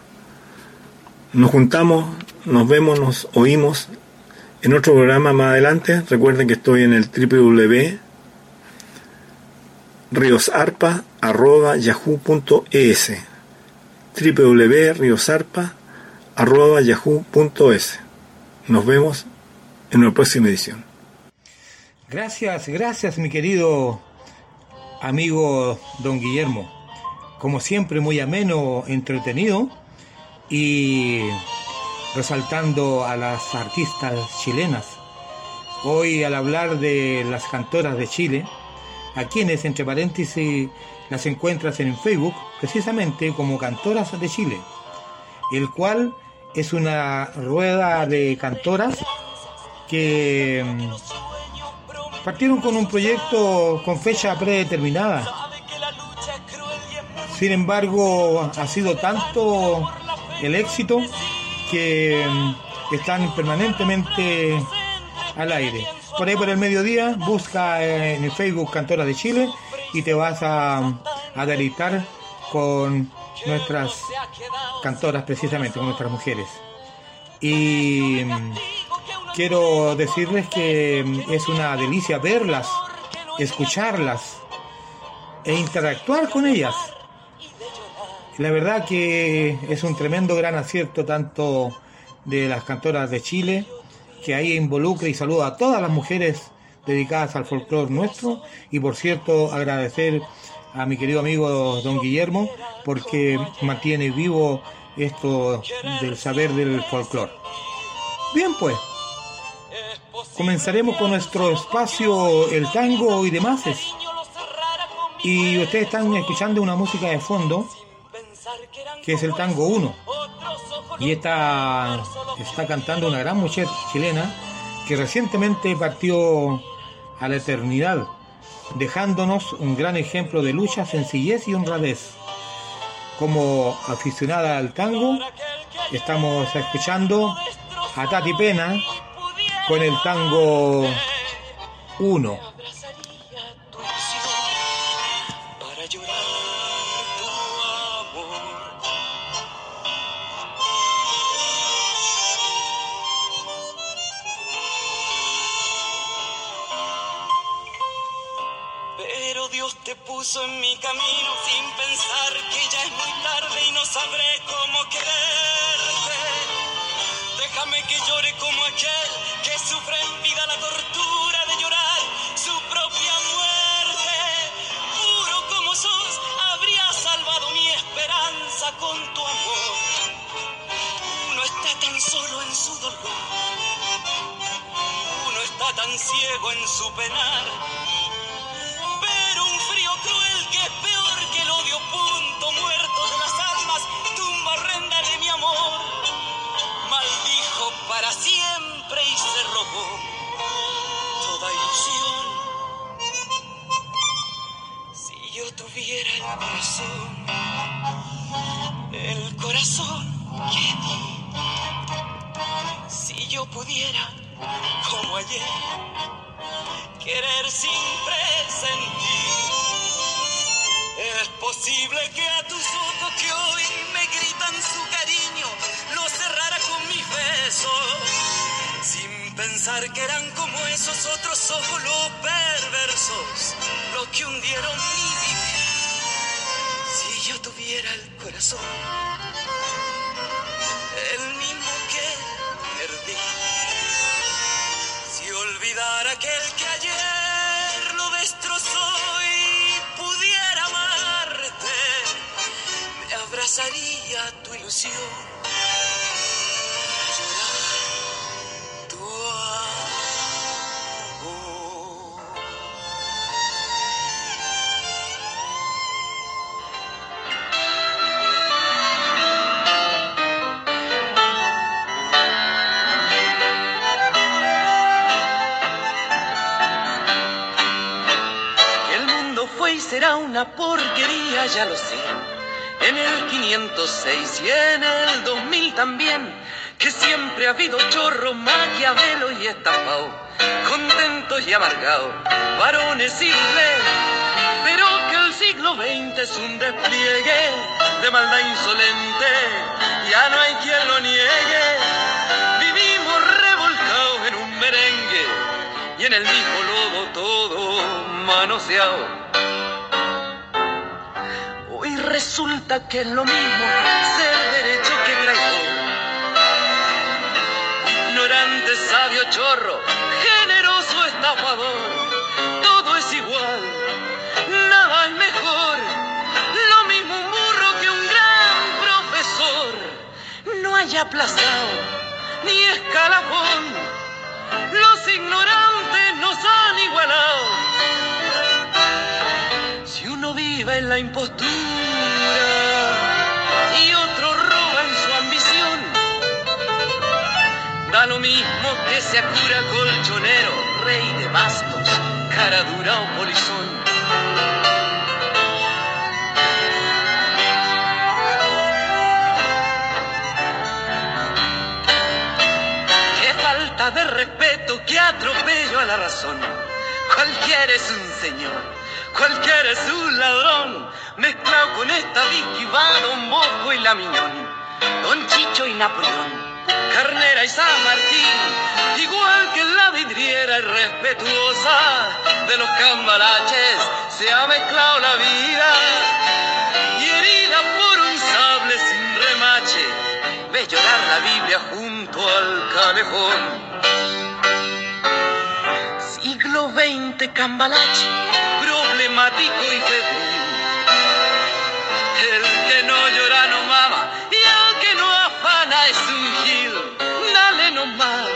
Nos juntamos, nos vemos, nos oímos en otro programa más adelante. Recuerden que estoy en el www.riosarpa.yahoo.es www.riosarpa.yahoo.es Nos vemos en una próxima edición. Gracias, gracias mi querido amigo don Guillermo. Como siempre, muy ameno, entretenido y resaltando a las artistas chilenas. Hoy al hablar de las cantoras de Chile, a quienes, entre paréntesis, las encuentras en Facebook, precisamente como Cantoras de Chile, el cual es una rueda de cantoras que mm, partieron con un proyecto con fecha predeterminada. Sin embargo, ha sido tanto el éxito que mm, están permanentemente al aire. Por ahí por el mediodía, busca en el Facebook Cantora de Chile y te vas a, a deleitar con nuestras cantoras precisamente, con nuestras mujeres. Y mm, quiero decirles que mm, es una delicia verlas, escucharlas e interactuar con ellas. La verdad que es un tremendo gran acierto tanto de las cantoras de Chile, que ahí involucra y saluda a todas las mujeres dedicadas al folclore nuestro y por cierto agradecer a mi querido amigo don Guillermo porque mantiene vivo esto del saber del folclore. Bien pues, comenzaremos con nuestro espacio El Tango y demás. Y ustedes están escuchando una música de fondo que es el Tango 1. Y esta está cantando una gran mujer chilena que recientemente partió a la eternidad, dejándonos un gran ejemplo de lucha, sencillez y honradez. Como aficionada al tango, estamos escuchando a Tati Pena con el tango 1. haya aplazado ni escalafón. Los ignorantes nos han igualado. Si uno vive en la impostura y otro roba en su ambición, da lo mismo que se cura colchonero, rey de bastos, cara dura o polizón. De respeto, qué atropello a la razón. Cualquiera es un señor, cualquiera es un ladrón, mezclado con esta Vicky Don Bosco y la Miñón, Don Chicho y Napoleón. Carnera y San Martín, igual que la vidriera irrespetuosa de los cambalaches, se ha mezclado la vida y herida por un sable sin remache, ve llorar la Biblia junto al calejón. Siglo XX cambalache, problemático y febril. El que no llora no mama y el que no afana es un gil. Dale nomás,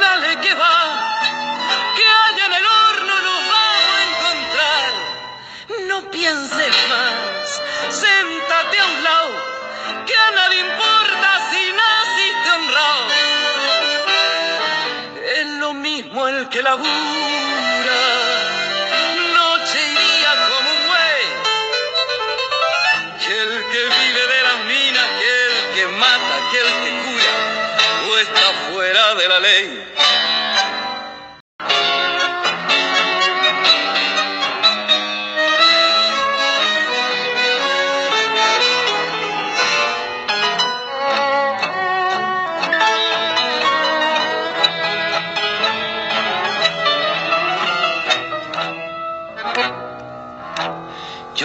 dale que va, que allá en el horno nos vamos a encontrar. No pienses más, séntate a un lado, que a nadie importa si naciste honrado. Mismo el que labura, noche y día como un buey, que el que vive de las minas, que el que mata, que el que cura, o está fuera de la ley.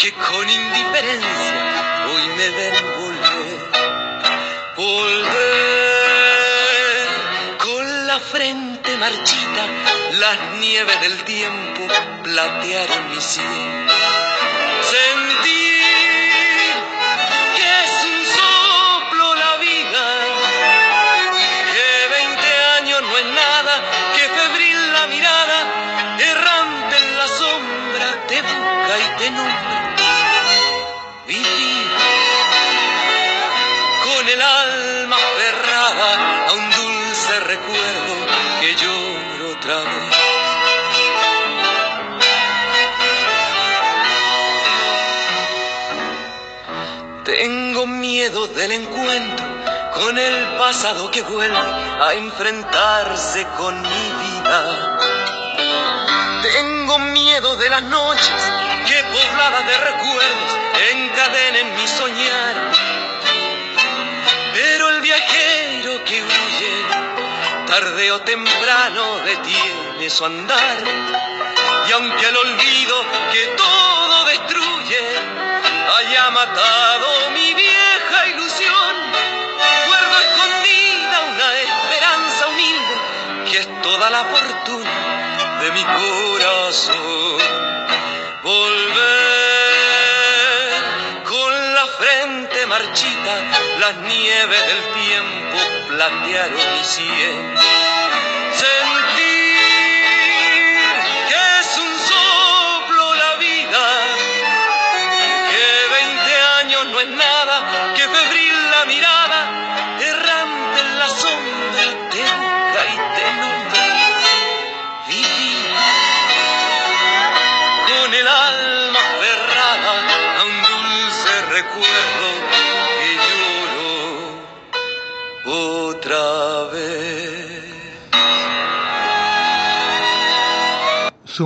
que con indiferencia hoy me ven volver. Volver con la frente marchita, las nieves del tiempo platearon mi cielo. Sentir que lloro otra vez. Tengo miedo del encuentro con el pasado que vuelve a enfrentarse con mi vida. Tengo miedo de las noches que pobladas de recuerdos encadenen mi soñar. Tarde o temprano detiene su andar. Y aunque el olvido que todo destruye haya matado mi vieja ilusión, guardo escondida una esperanza humilde que es toda la fortuna de mi corazón. Volver con la frente marchita, las nieves del tiempo platearon mi sien.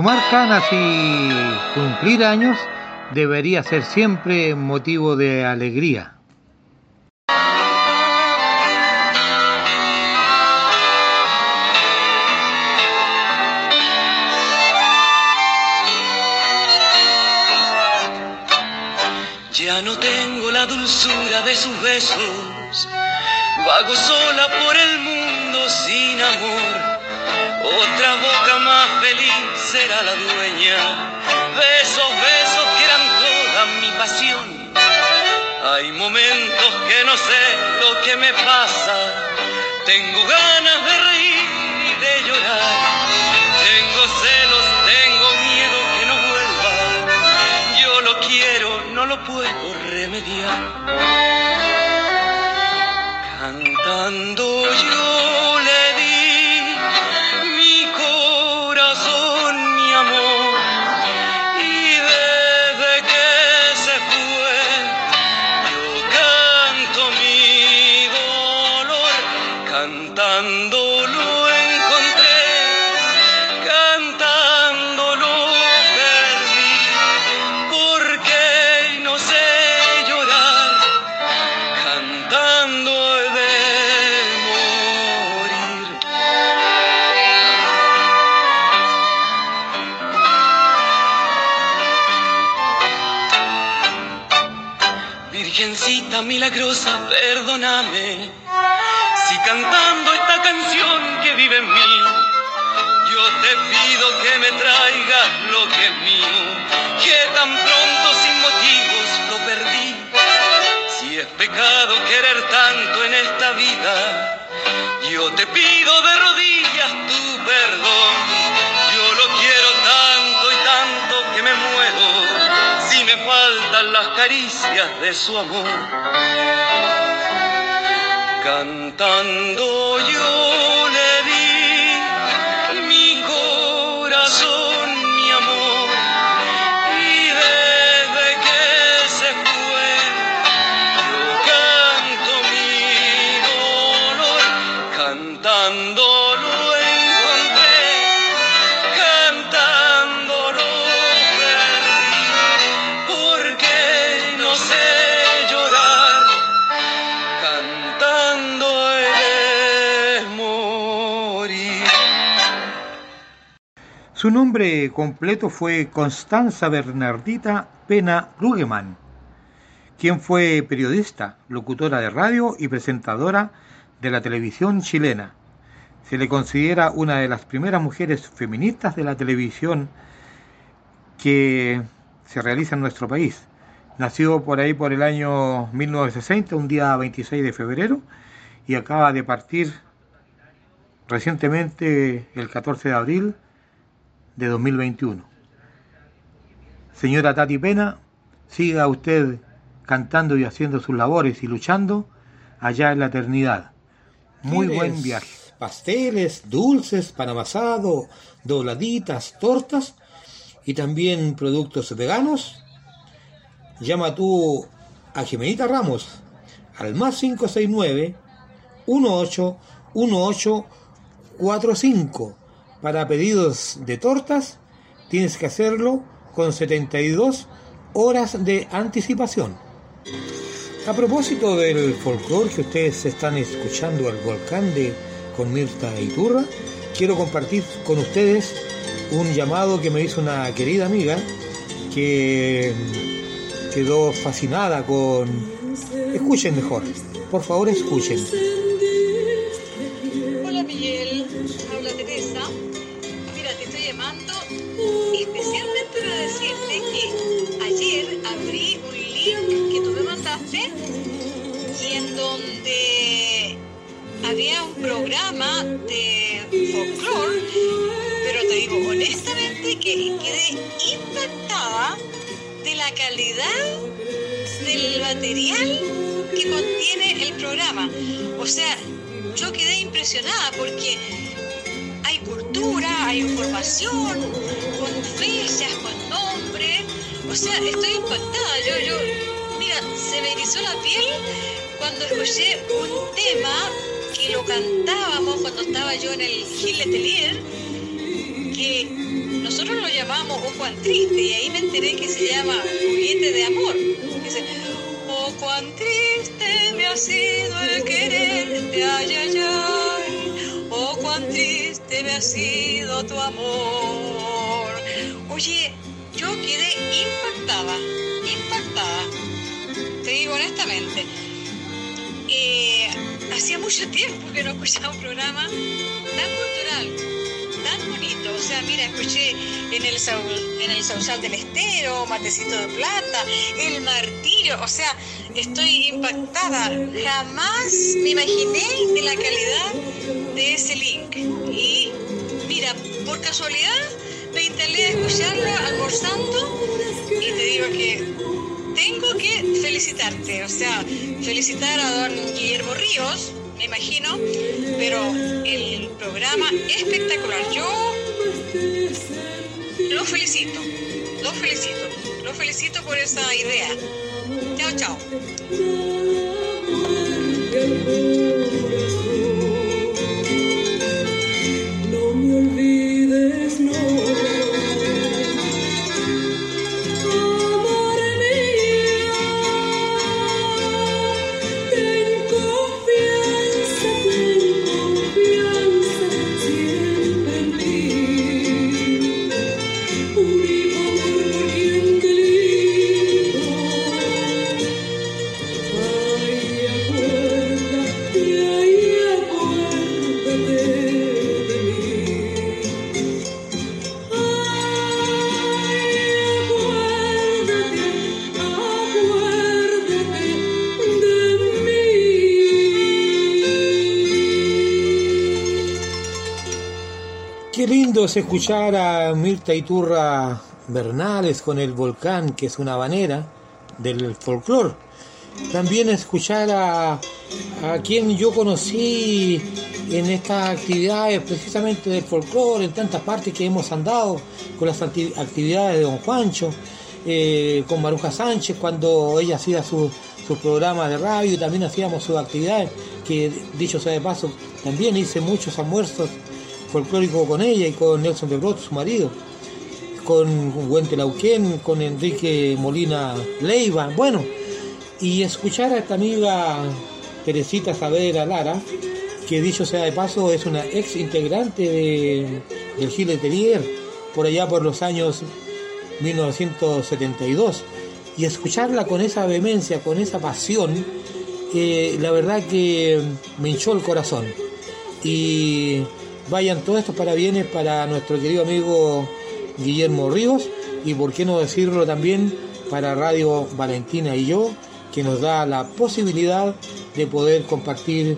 fumar canas cumplir años debería ser siempre motivo de alegría. Ya no tengo la dulzura de sus besos, vago sola por el mundo sin amor, otra boca más feliz será la dueña de esos besos que eran toda mi pasión. Hay momentos que no sé lo que me pasa. Tengo ganas de reír y de llorar. Tengo celos, tengo miedo que no vuelva. Yo lo quiero, no lo puedo remediar. Cantando yo me traigas lo que es mío, que tan pronto sin motivos lo perdí. Si es pecado querer tanto en esta vida, yo te pido de rodillas tu perdón. Yo lo quiero tanto y tanto que me muero si me faltan las caricias de su amor. Cantando yo nombre completo fue Constanza Bernardita Pena Rugeman, quien fue periodista, locutora de radio y presentadora de la televisión chilena. Se le considera una de las primeras mujeres feministas de la televisión que se realiza en nuestro país. Nació por ahí por el año 1960, un día 26 de febrero, y acaba de partir recientemente el 14 de abril de 2021. Señora Tati Pena, siga usted cantando y haciendo sus labores y luchando allá en la eternidad. Muy ¿Quieres buen viaje. Pasteles, dulces, pan amasado, dobladitas, tortas y también productos veganos. Llama tú a Jimenita Ramos al más 569 18 18 45 para pedidos de tortas tienes que hacerlo con 72 horas de anticipación. A propósito del folclore que ustedes están escuchando al volcán de con Mirta Iturra, quiero compartir con ustedes un llamado que me hizo una querida amiga que quedó fascinada con... Escuchen mejor, por favor escuchen. De folclore, pero te digo honestamente que quedé impactada de la calidad del material que contiene el programa. O sea, yo quedé impresionada porque hay cultura, hay información, con fechas, con nombres. O sea, estoy impactada. Yo, yo, mira, se me erizó la piel cuando escuché un tema lo cantábamos cuando estaba yo en el Gil Letelier, que nosotros lo llamamos O Juan Triste, y ahí me enteré que se llama Juguete de Amor. Dice, Oh, cuán triste me ha sido el quererte, ay, ay, ay. Oh, cuán triste me ha sido tu amor. Oye, yo quedé impactada, impactada. te digo honestamente. Eh, hacía mucho tiempo que no escuchaba un programa tan cultural, tan bonito. O sea, mira, escuché en el, Saul- en el Sausal del Estero, Matecito de Plata, El Martirio. O sea, estoy impactada. Jamás me imaginé de la calidad de ese link. Y mira, por casualidad me instalé a escucharlo almorzando y te digo que tengo que felicitarte, o sea, felicitar a don Guillermo Ríos, me imagino, pero el programa espectacular. Yo lo felicito, lo felicito, lo felicito por esa idea. Chao, chao. Escuchar a Mirta Iturra Bernales con el volcán, que es una habanera del folclore. También escuchar a, a quien yo conocí en estas actividades precisamente del folclore, en tantas partes que hemos andado con las acti- actividades de Don Juancho, eh, con Maruja Sánchez cuando ella hacía sus sus programas de radio también hacíamos sus actividades, que dicho sea de paso, también hice muchos almuerzos folclóricos con ella y con Nelson de Brot, su marido, con Güente Lauquén, con Enrique Molina Leiva, bueno, y escuchar a esta amiga Teresita Saavedra Lara, que dicho sea de paso es una ex integrante de, del Gile Terrier, por allá por los años 1972, y escucharla con esa vehemencia, con esa pasión, eh, la verdad que me hinchó el corazón. Y vayan todos estos parabienes para nuestro querido amigo Guillermo Ríos y por qué no decirlo también para Radio Valentina y yo, que nos da la posibilidad de poder compartir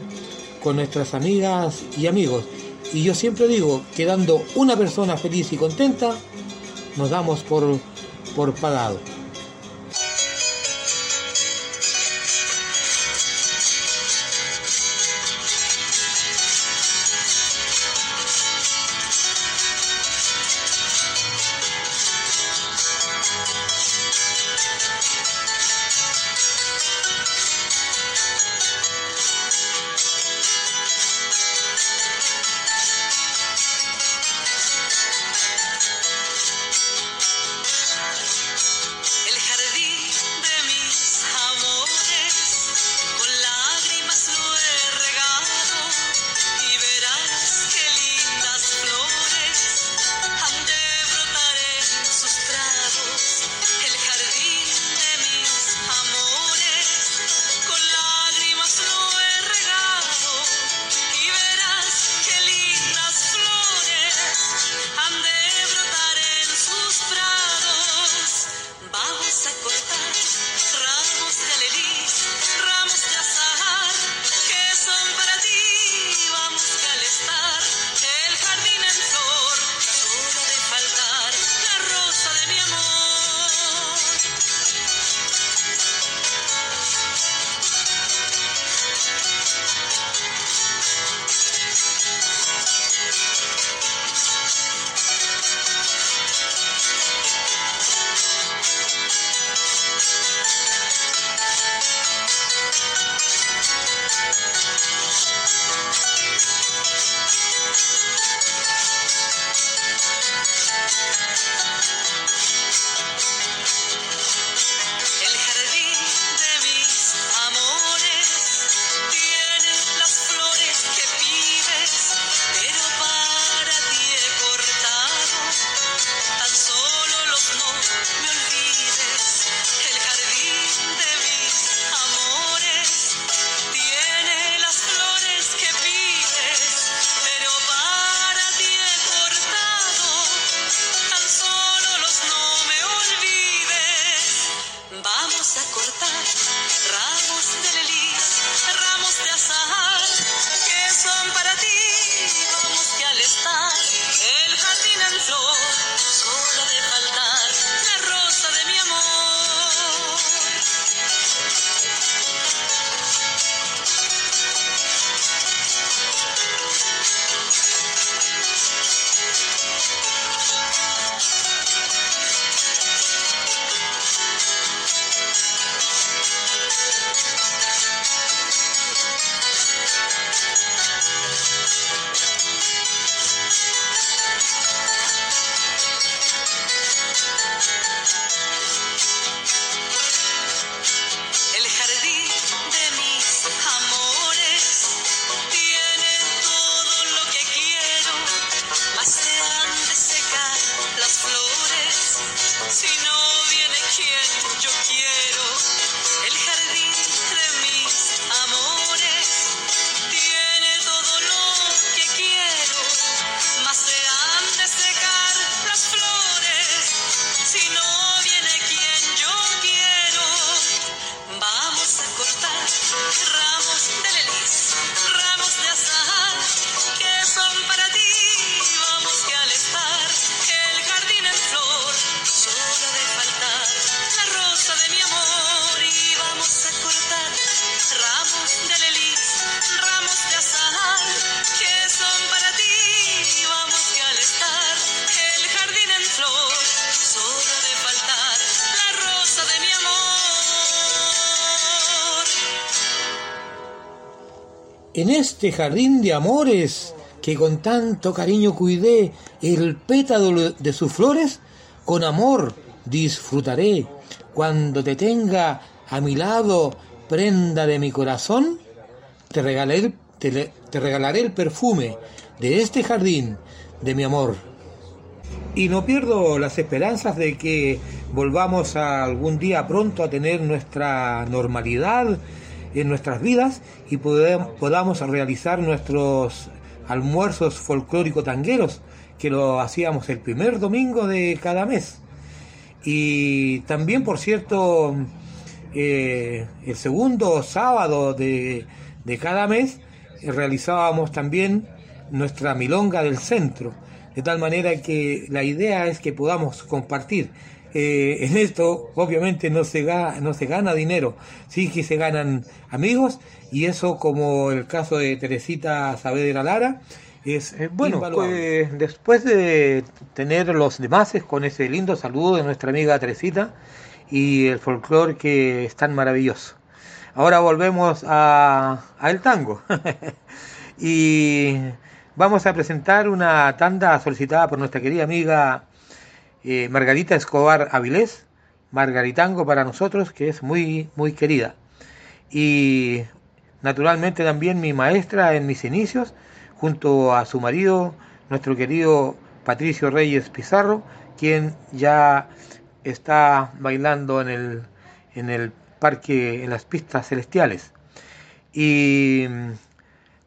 con nuestras amigas y amigos. Y yo siempre digo, quedando una persona feliz y contenta, nos damos por, por pagado. En este jardín de amores que con tanto cariño cuidé el pétalo de sus flores, con amor disfrutaré cuando te tenga a mi lado, prenda de mi corazón, te regalaré, te, regalaré el perfume de este jardín de mi amor. Y no pierdo las esperanzas de que volvamos algún día pronto a tener nuestra normalidad en nuestras vidas y podamos realizar nuestros almuerzos folclórico tangueros que lo hacíamos el primer domingo de cada mes. Y también, por cierto, eh, el segundo sábado de, de cada mes eh, realizábamos también nuestra milonga del centro, de tal manera que la idea es que podamos compartir. Eh, en esto obviamente no se, gana, no se gana dinero, sí que se ganan amigos y eso como el caso de Teresita Saavedra Lara, es eh, bueno, pues, después de tener los demás con ese lindo saludo de nuestra amiga Teresita y el folclore que es tan maravilloso. Ahora volvemos a, a el tango. [LAUGHS] y vamos a presentar una tanda solicitada por nuestra querida amiga eh, Margarita Escobar Avilés, Margaritango para nosotros, que es muy, muy querida. Y naturalmente también mi maestra en mis inicios, junto a su marido, nuestro querido Patricio Reyes Pizarro, quien ya está bailando en el, en el parque, en las pistas celestiales. Y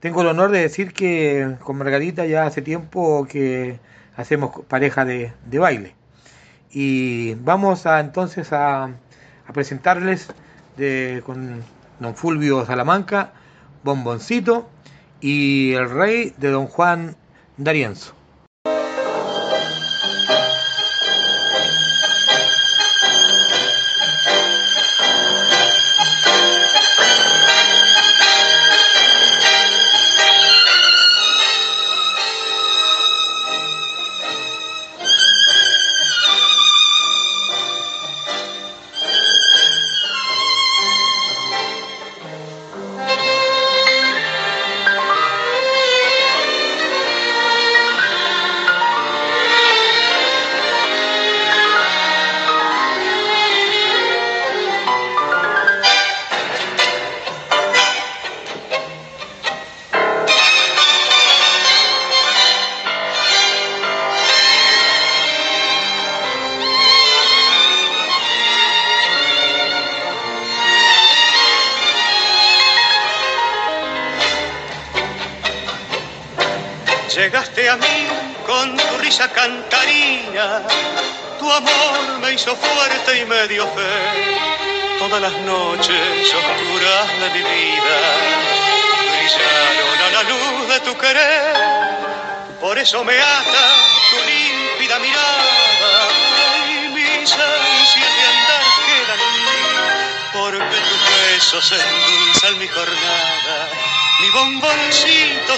tengo el honor de decir que con Margarita ya hace tiempo que hacemos pareja de, baile. Y vamos a entonces a, presentarles de, con don Fulvio Salamanca, Bomboncito y el rey de don Juan D'Arienzo.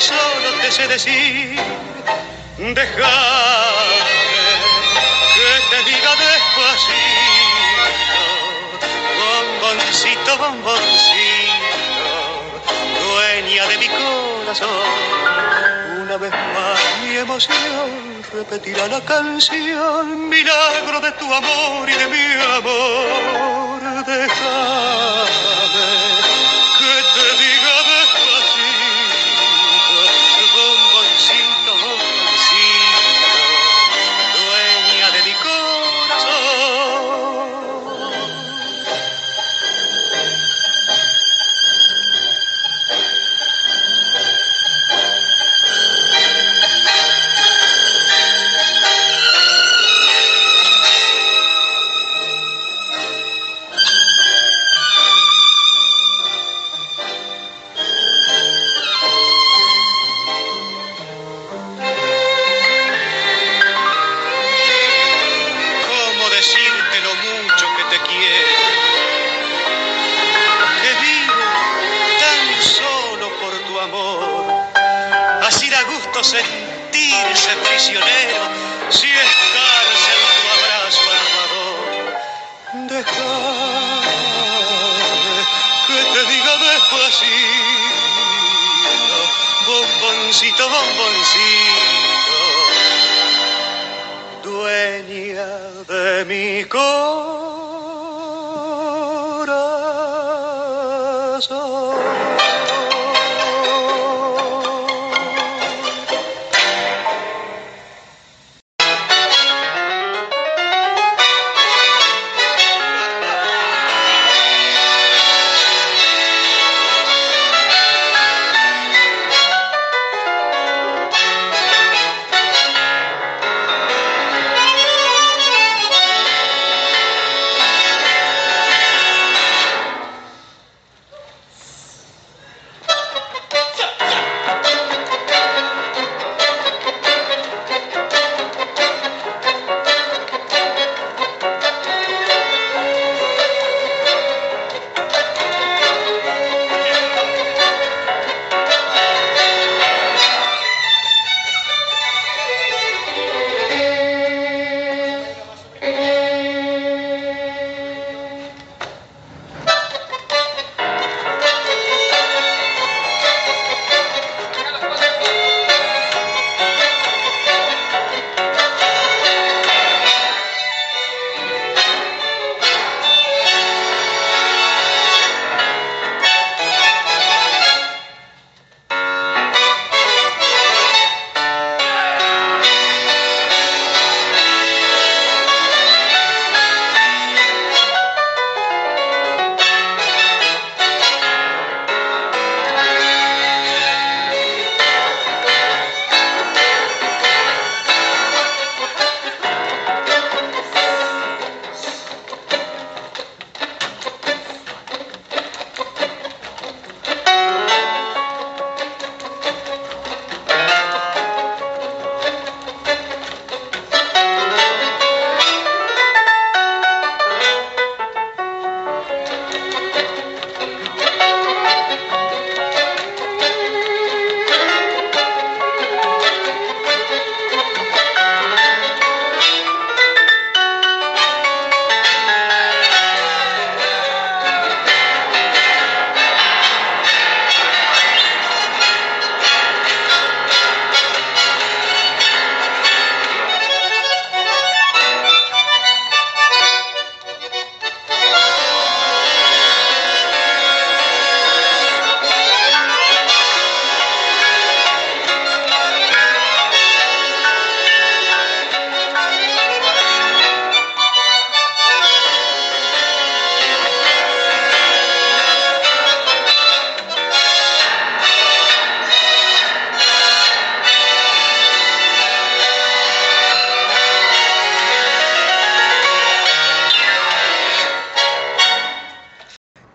Solo te sé decir, déjame que te diga despacito, bomboncito, bomboncito, dueña de mi corazón. Una vez más mi emoción repetirá la canción, milagro de tu amor y de mi amor, déjame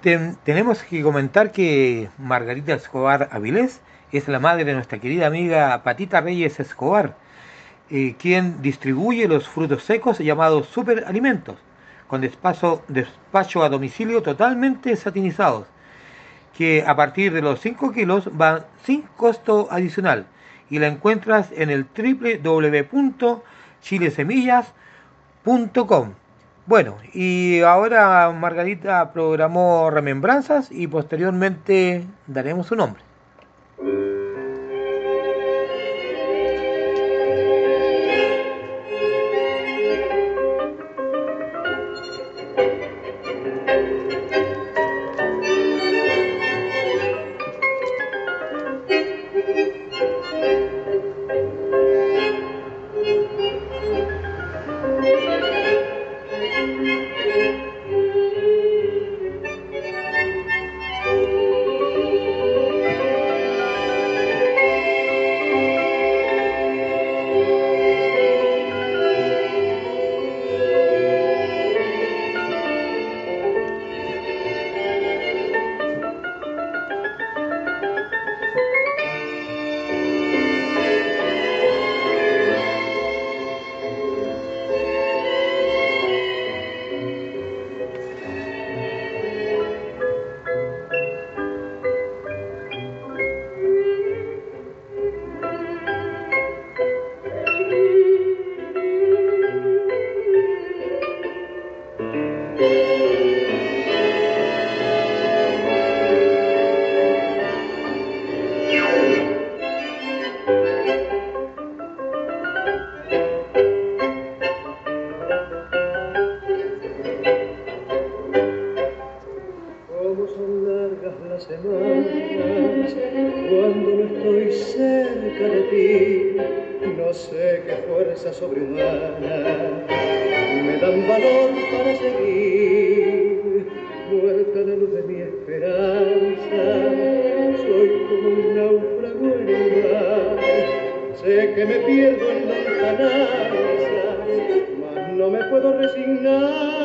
Ten- tenemos que comentar que Margarita Escobar Avilés es la madre de nuestra querida amiga Patita Reyes Escobar, eh, quien distribuye los frutos secos llamados superalimentos, con despacho, despacho a domicilio totalmente satinizados, que a partir de los 5 kilos van sin costo adicional y la encuentras en el www.chilesemillas.com. Bueno, y ahora Margarita programó remembranzas y posteriormente daremos su nombre. Que me pierdo en la canasta, mas no me puedo resignar.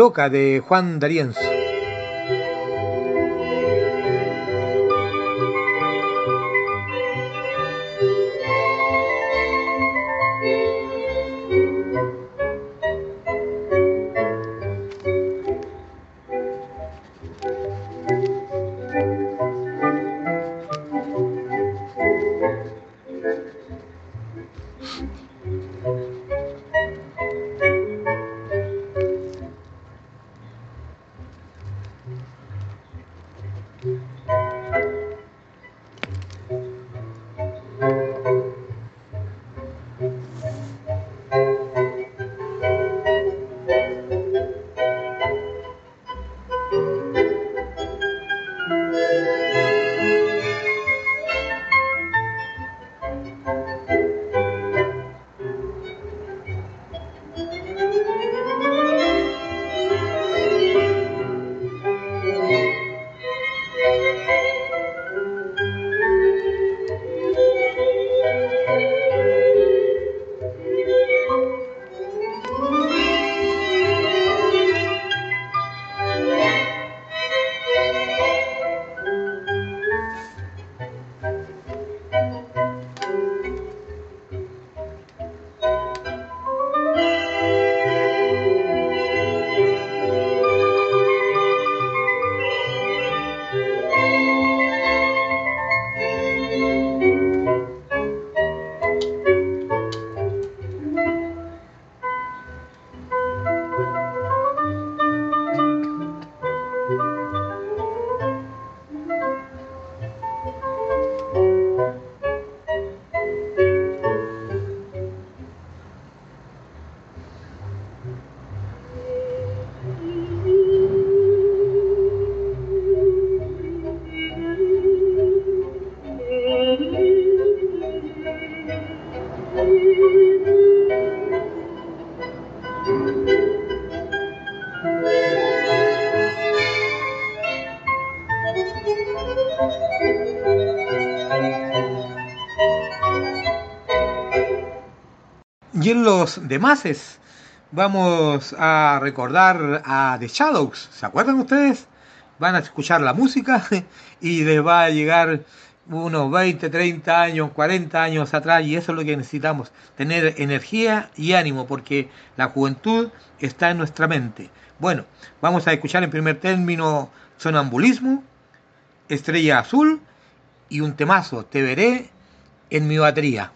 loca de Juan Darienzo. los demases, vamos a recordar a The Shadows. ¿Se acuerdan ustedes? Van a escuchar la música [LAUGHS] y les va a llegar unos 20, 30 años, 40 años atrás y eso es lo que necesitamos, tener energía y ánimo porque la juventud está en nuestra mente. Bueno, vamos a escuchar en primer término Sonambulismo, Estrella Azul y un temazo, Te veré en mi batería.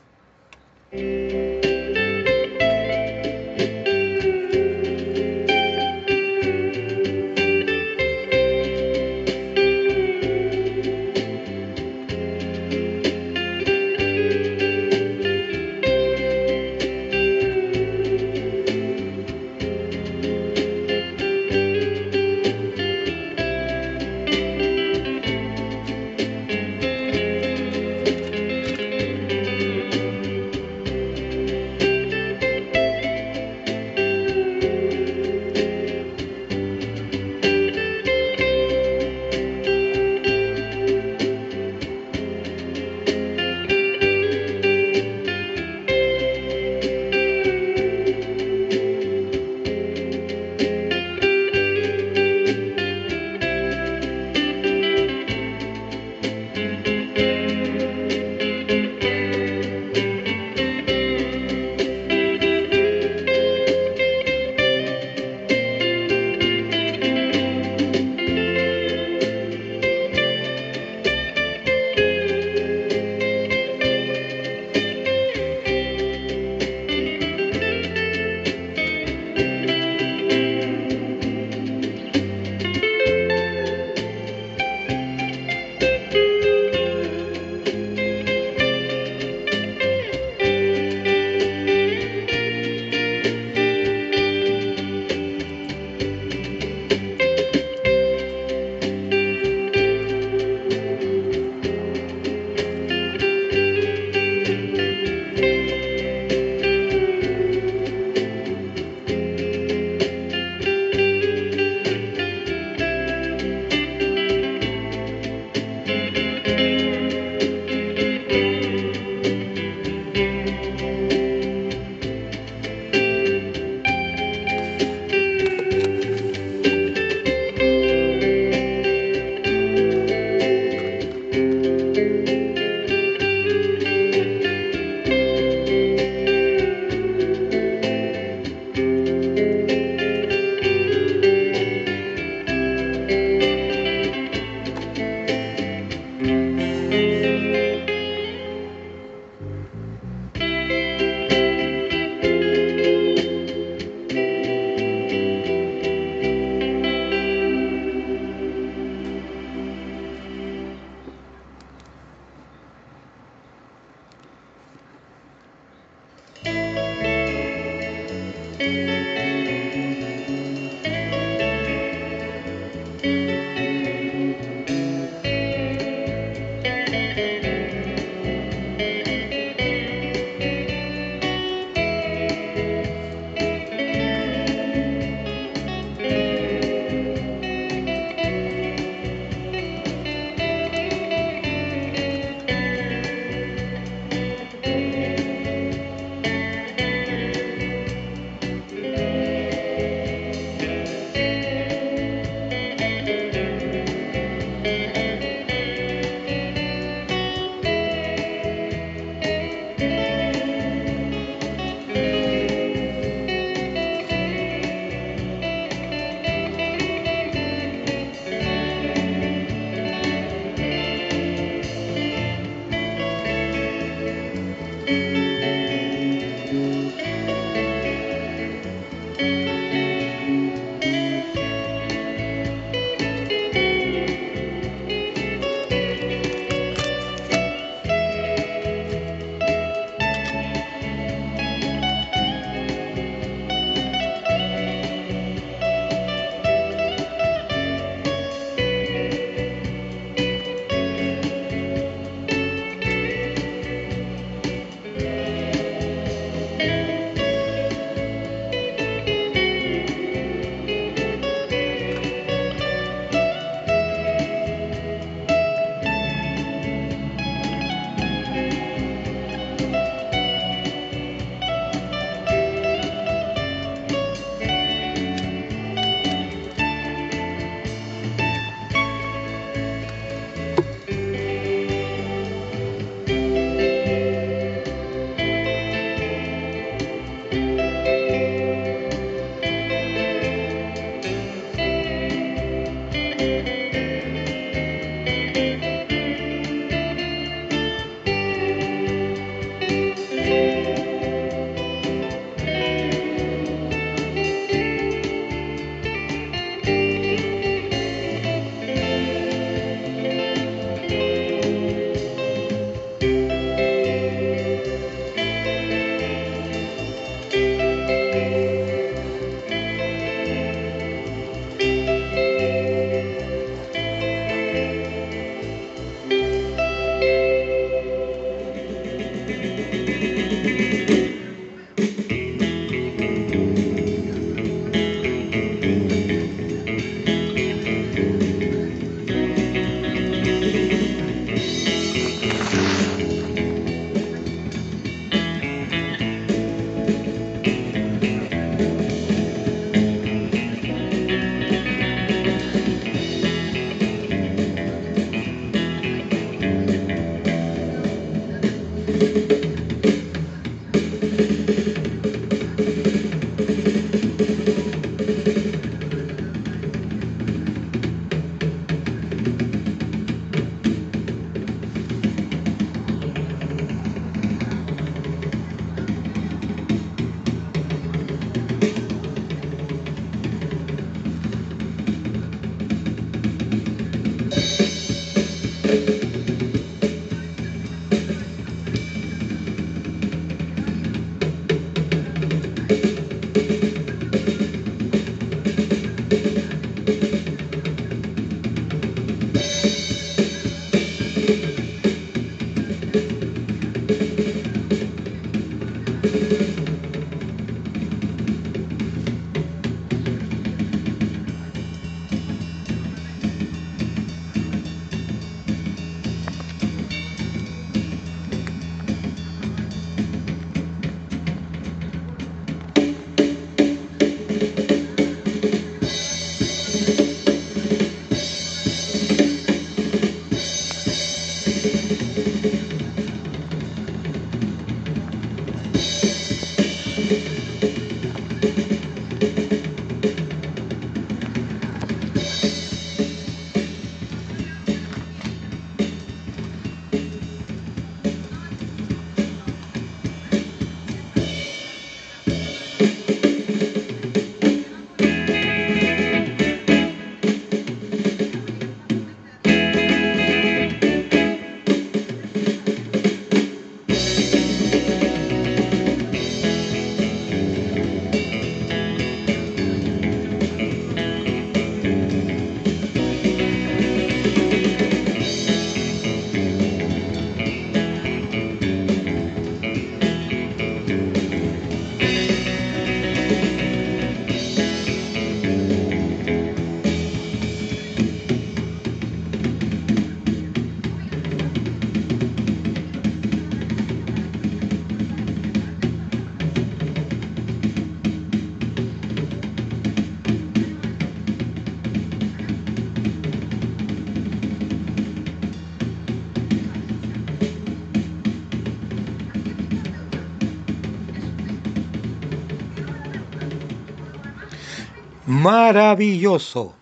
Maravilloso.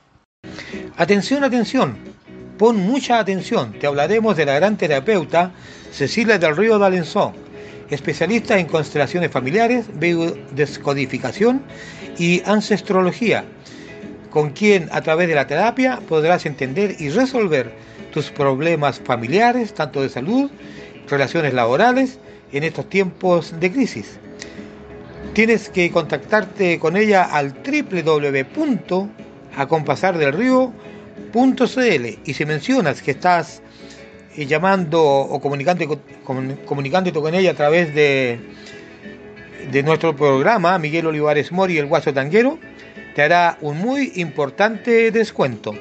Atención, atención. Pon mucha atención. Te hablaremos de la gran terapeuta Cecilia del Río D'Alençon, especialista en constelaciones familiares, biodescodificación y ancestrología, con quien a través de la terapia podrás entender y resolver tus problemas familiares, tanto de salud, relaciones laborales, en estos tiempos de crisis tienes que contactarte con ella al www.acompasardelrío.cl y si mencionas que estás eh, llamando o comunicándote, comunicándote con ella a través de, de nuestro programa Miguel Olivares Mori, el Guaso Tanguero, te hará un muy importante descuento.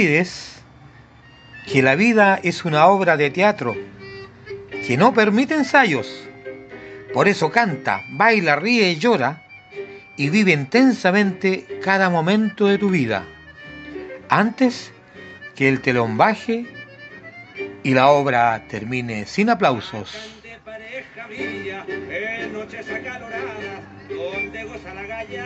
Olvides que la vida es una obra de teatro que no permite ensayos. Por eso canta, baila, ríe y llora y vive intensamente cada momento de tu vida. Antes que el telón baje y la obra termine sin aplausos.